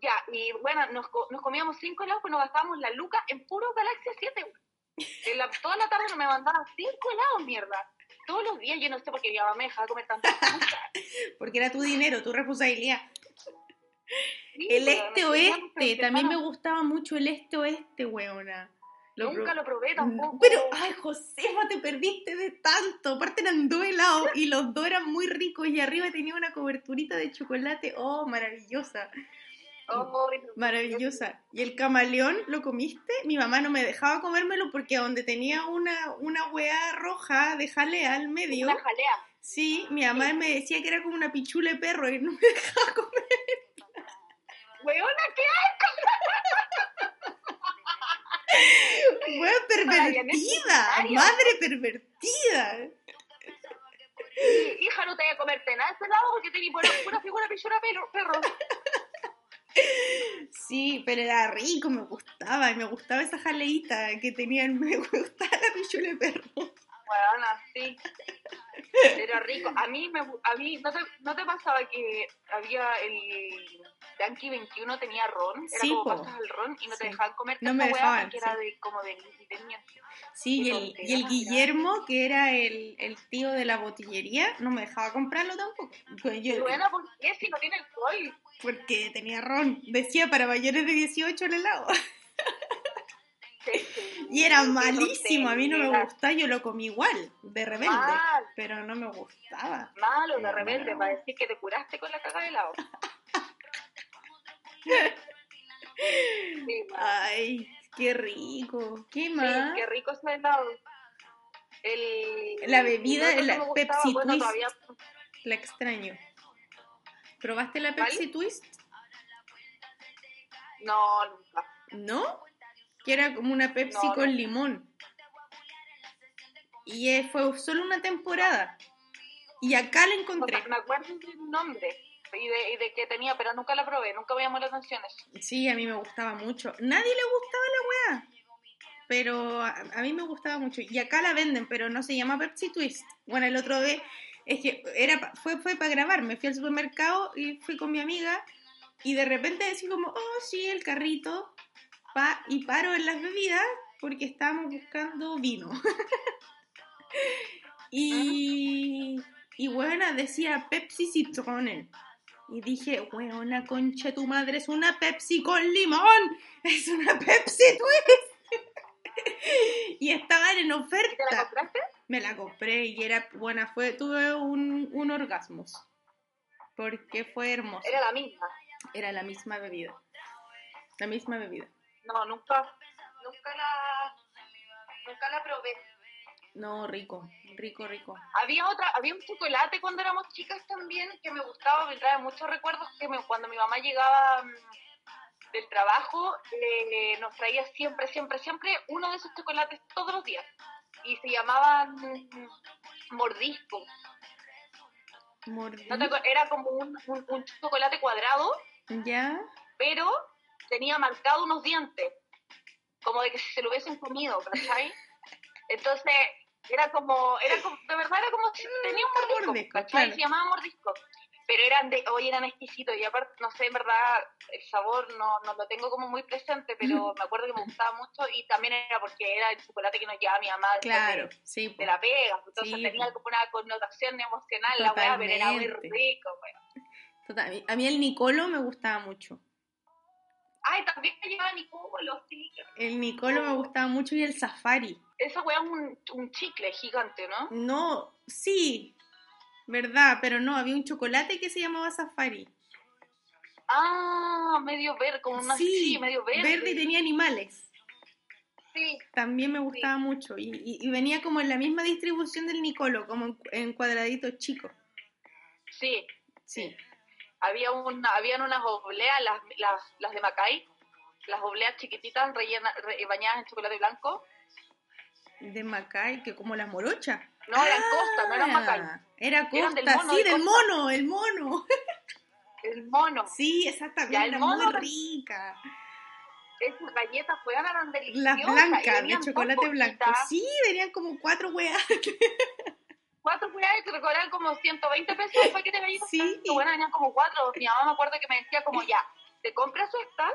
Ya, y bueno, nos, nos comíamos cinco helados, pues nos gastábamos la luca en puro Galaxia 7. güey. En la- toda la tarde me mandaban cinco helados, mierda. Todos los días, yo no sé por qué mi mamá me dejaba comer tantas cosas. Porque era tu dinero, tu responsabilidad. Sí, El weona, este no sé, no oeste, sé, también me gustaba mucho el este oeste, weona. Lo Nunca pro- lo probé tampoco. Pero, ay, Josefa, te perdiste de tanto. Aparte eran dos helados y los dos eran muy ricos y arriba tenía una coberturita de chocolate. Oh, maravillosa. No. Maravillosa. ¿Y el camaleón lo comiste? Mi mamá no me dejaba comérmelo porque donde tenía una, una hueá roja de jalea al medio, Una jalea. sí, mi mamá me decía que era como una pichula de perro y no me dejaba comer. Weona, ¿qué Hueá pervertida, necesario. madre pervertida. Hija, no te voy a comerte nada de ese helado porque tenés pura, figura pichura perro. perro. Sí, pero era rico, me gustaba, y me gustaba esa jaleita que tenía, me gustaba la pichula de perro. Weona, sí. Era rico. A mí, me, a mí ¿no, te, ¿no te pasaba que había el Yankee 21 tenía ron? Era Sí, como po. pasas al ron y no te Sí. dejaban comer No me dejaban, porque era sí. de, como de, de. Sí, y Qué el, y el Guillermo, que era el, el tío de la botillería, no me dejaba comprarlo tampoco. Yo- Y buena, ¿por qué? Si no tiene alcohol. porque tenía ron. Decía para mayores de 18 el helado. Y era malísimo, a mí no me gustaba, yo lo comí igual, de rebelde. Mal. Pero no me gustaba. Malo, de rebelde, malo. para decir que te curaste con la caga de helado. Sí, mal. Ay, qué rico. ¿Qué Sí, más? qué rico ese helado. El, La bebida, el la me gustaba, Pepsi bueno, Twist. todavía- La extraño. ¿Probaste la. Pepsi Twist? No, nunca. ¿No? Que era como una Pepsi No, con limón. Y eh, fue solo una temporada. Y acá la O encontré. sea, me acuerdo del nombre y de, y de que tenía, pero nunca la probé, nunca me llamó la atención eso. Sí, a mí me gustaba mucho. Nadie le gustaba la weá. Pero a, a mí me gustaba mucho. Y acá la venden, pero no se llama Pepsi Twist. Bueno, el otro vez, es que era fue, fue para grabar. Me fui al supermercado y fui con mi amiga. Y de repente decía como, oh, sí, el carrito. Pa, y paro en las bebidas porque estábamos buscando vino. y, y bueno, decía Pepsi Citronen. Y dije, weona, concha, tu madre es una Pepsi con limón. Es una Pepsi Twist. y estaban en ¿Y te la oferta. compraste? Me la compré y era buena. Fue, tuve un, un orgasmo. Porque fue hermoso. Era la misma. Era la misma bebida. La misma bebida. No, nunca, nunca la, nunca la probé. No, rico, rico, rico. Había otra, había un chocolate cuando éramos chicas también que me gustaba, me trae muchos recuerdos que me- cuando mi mamá llegaba mm, del trabajo eh, nos traía siempre, siempre, siempre uno de esos chocolates todos los días y se llamaban mm, mordisco. Mordí. ¿No te acuer- Era como un, un- un chocolate cuadrado, ¿Ya? pero tenía marcado unos dientes, como de que se lo hubiesen comido, ¿cachai? Entonces, era como, era como, de verdad era como si tenía un mordisco, mordisco, ¿cachai? claro. Se llamaba mordisco. Pero eran de, hoy eran exquisitos y aparte, no sé, en verdad, el sabor no, no lo tengo como muy presente, pero me acuerdo que me gustaba mucho y también era porque era el chocolate que nos llevaba mi mamá Claro, de, sí. de la pega, entonces Sí, tenía como una connotación emocional la weá, pero era muy Totalmente. rico, weá. Total, A mí el Nicolo me gustaba mucho. Ay, también me llevaba Nicolo, sí. El Nicolo me gustaba mucho y el Safari. Esa weá es un, un chicle gigante, ¿no? No, sí, verdad, pero no, había un chocolate que se llamaba Safari. Ah, medio verde, como una sí, sí, medio verde. y tenía animales. Sí, También me gustaba mucho. Y, y- y venía como en la misma distribución del Nicolo, como en, en cuadraditos chicos. sí. Sí. Había una, habían unas obleas, las, las, las de Macay, las obleas chiquititas rellenas, re- bañadas en chocolate blanco. De Macay, que como las morochas. No, eran Costa, no eran Macay. Ah, Era Costa, del mono, sí, de del Costa. mono, el mono. El mono. Sí, exactamente, Ya, el era mono muy rica. esas galletas Las deliciosas. y blancas, de chocolate blanco. Sí, venían como cuatro weas. Cuatro weas y te cobraban como 120 pesos el paquete de galletas. Sí. Bueno, venían como cuatro. Mi mamá me acuerdo que me decía como ya, te compras estas,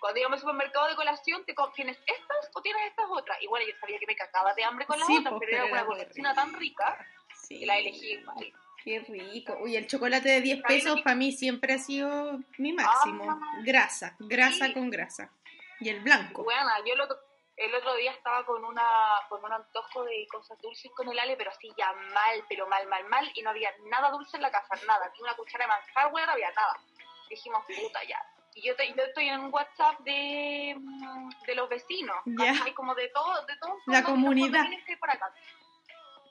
cuando íbamos al supermercado de colación, te tienes estas o tienes estas otras. Y bueno, yo sabía que me cagaba de hambre con las Sí, otras, pues, pero era una golosina tan rica Sí. que la elegí igual. Qué rico. Uy, el chocolate de 10 Ahí pesos lo- para mí siempre ha sido mi máximo. Ah. grasa, grasa Sí. con grasa. Y el blanco. Bueno, yo otro, el otro día estaba con una con un antojo de cosas dulces con el Ale, pero así ya mal, pero mal, mal, mal, y no había nada dulce en la casa, nada, ni una cuchara de manjar, weón, no había nada. Dijimos, puta, ya. Y yo, te- yo estoy en un WhatsApp de, mm, de los vecinos. ¿cachai? como de todo, de todo La comunidad. por acá.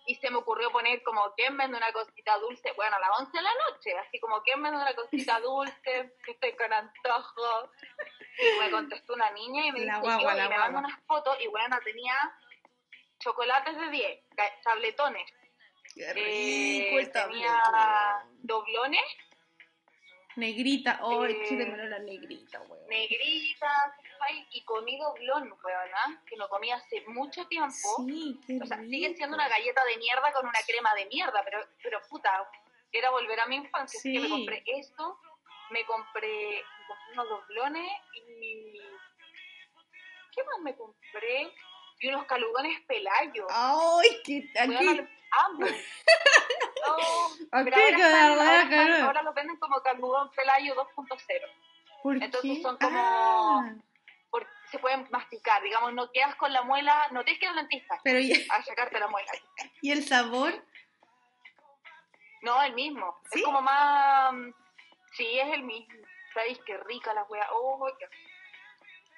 Y se me ocurrió poner como, ¿quién vende una cosita dulce? Bueno, a las 11 de la noche, así como, ¿quién vende una cosita dulce? Que estoy con antojo. Y me contestó una niña y me La dice guagua, yo, la y me manda unas fotos, y bueno, tenía chocolates de 10, ga- tabletones, Qué eh, tenía doblones, Negrita. Oh, Eh, échale la negrita, weón. negritas, y comí doblón, weona, que no comía hace mucho tiempo. Sí, qué O sea, rico. sigue siendo una galleta de mierda con una crema de mierda, pero, pero puta, era volver a mi infancia. Así que me compré esto, me compré, me compré unos doblones y. ¿Qué más me compré? Y unos caludones pelayos. Ay, Weona, aquí. amo. Aquí pero ahora, están- ahora, están- ahora los venden como caludón pelayo 2.0. ¿Por entonces qué? son como- Ah, se pueden masticar, digamos, no quedas con la muela, no tienes que ir al dentista pero ya- a sacarte la muela. ¿y el sabor? No, el mismo. ¿Sí? Es como más. Sí, es el mismo. ¿Sabéis qué rica la wea? Oh, qué...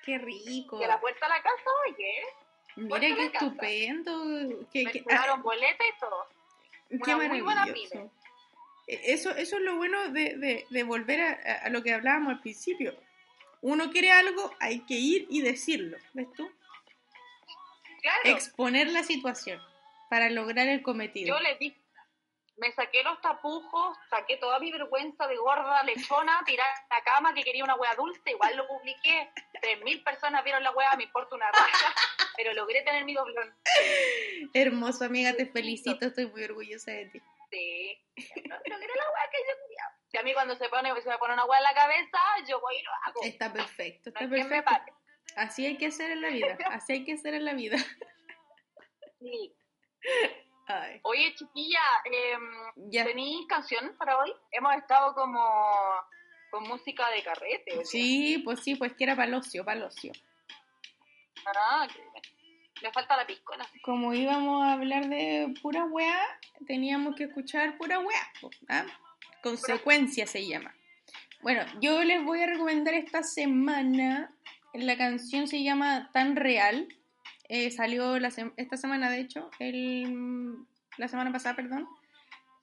Qué rico. Y a la puerta de la casa, oye, Mira qué estupendo. Qué, me llevaron boleta y todo. Qué Una muy buena pyme. E- Eso, eso es lo bueno de, de- de volver a, a lo que hablábamos al principio. Uno quiere algo, hay que ir y decirlo, ¿ves tú? Claro, Exponer la situación para lograr el cometido. yo le di. Me saqué los tapujos, saqué toda mi vergüenza de gorda lechona, tiré a la cama que quería una wea dulce, igual lo publiqué. Tres mil personas vieron la wea, me importa una raja, pero logré tener mi doblón. Hermoso, amiga, te felicito, estoy muy orgullosa de ti. Sí, no, logré la wea que yo quería. Y a mí cuando se pone, se me pone una wea en la cabeza, yo voy y lo hago. Está perfecto, está perfecto. Así hay que hacer en la vida, así hay que hacer en la vida. Sí. Ay, Oye, chiquilla, eh, ya. ¿tenéis canción para hoy? Hemos estado como con música de carrete. Sí, pues sí, pues que era palocio, palocio. Ah. Me falta la piscola. Como íbamos a hablar de pura weá, teníamos que escuchar pura weá. ¿ah? Consecuencia se llama. Bueno, yo les voy a recomendar esta semana. La canción se llama Tan Real. Eh, salió la esta semana, de hecho, el, la semana pasada, perdón.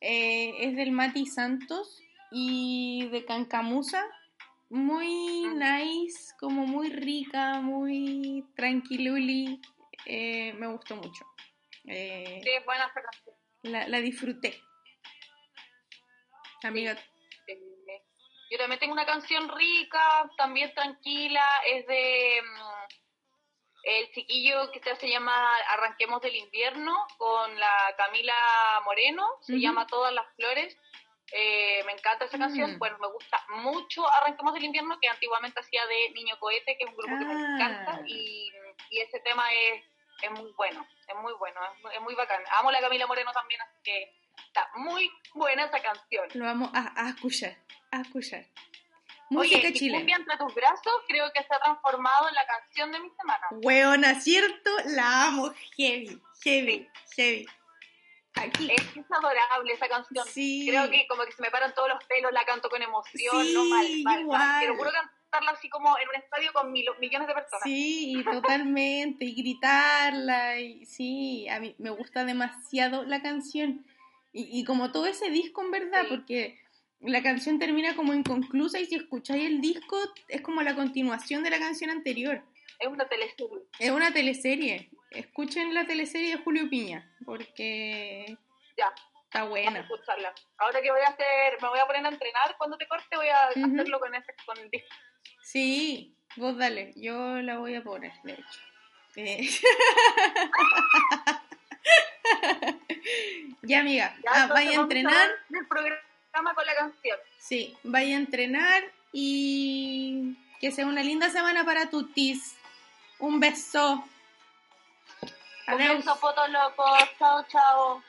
Eh, es del Mati Santos y de Cancamusa. Muy nice, como muy rica, muy tranquiluli. Eh, me gustó mucho. Sí, es buena esta canción. la, la disfruté. Amiga, Eh, Yo también tengo una canción rica, también tranquila, es de mm, el chiquillo que se llama Arranquemos del invierno con la Camila Moreno, se llama Todas las flores. Eh, me encanta esa canción, Mm. bueno, me gusta mucho Arranquemos del invierno, que antiguamente hacía de Niño Cohete, que es un grupo que me Ah. encanta, y, y ese tema es, es muy bueno, es muy bueno, es muy, es muy bacán. Amo a la Camila Moreno también, así que está muy buena esa canción. lo vamos a, a escuchar. A escuchar. Música Oye, y chilena. Cumbia entre tus brazos creo que se ha transformado en la canción de mi semana. Weona, ¿cierto? La amo. Heavy, heavy, heavy. Aquí. Es, es adorable esa canción. Sí. Creo que como que se me paran todos los pelos, la canto con emoción, Sí, no mal, mal, igual. mal. Pero puro cantarla así como en un estadio con mil- millones de personas. Sí, totalmente. Y gritarla. Y, sí, a mí me gusta demasiado la canción. Y, y como todo ese disco, en verdad, Sí. porque la canción termina como inconclusa y si escucháis el disco es como la continuación de la canción anterior. Es una teleserie. Es una teleserie. Escuchen la teleserie de Julio Piña, porque Ya, está buena. escucharla. Ahora que voy a hacer, me voy a poner a entrenar cuando te corte, voy a hacerlo con, ese, con el disco. Sí, Vos dale, yo la voy a poner, de hecho. Eh. ya, amiga, Ya, ah, vaya a entrenar. El programa con la canción. Sí, vaya a entrenar y que sea una linda semana para tutis. Un beso. Un beso, fotos locos. Chao, chao.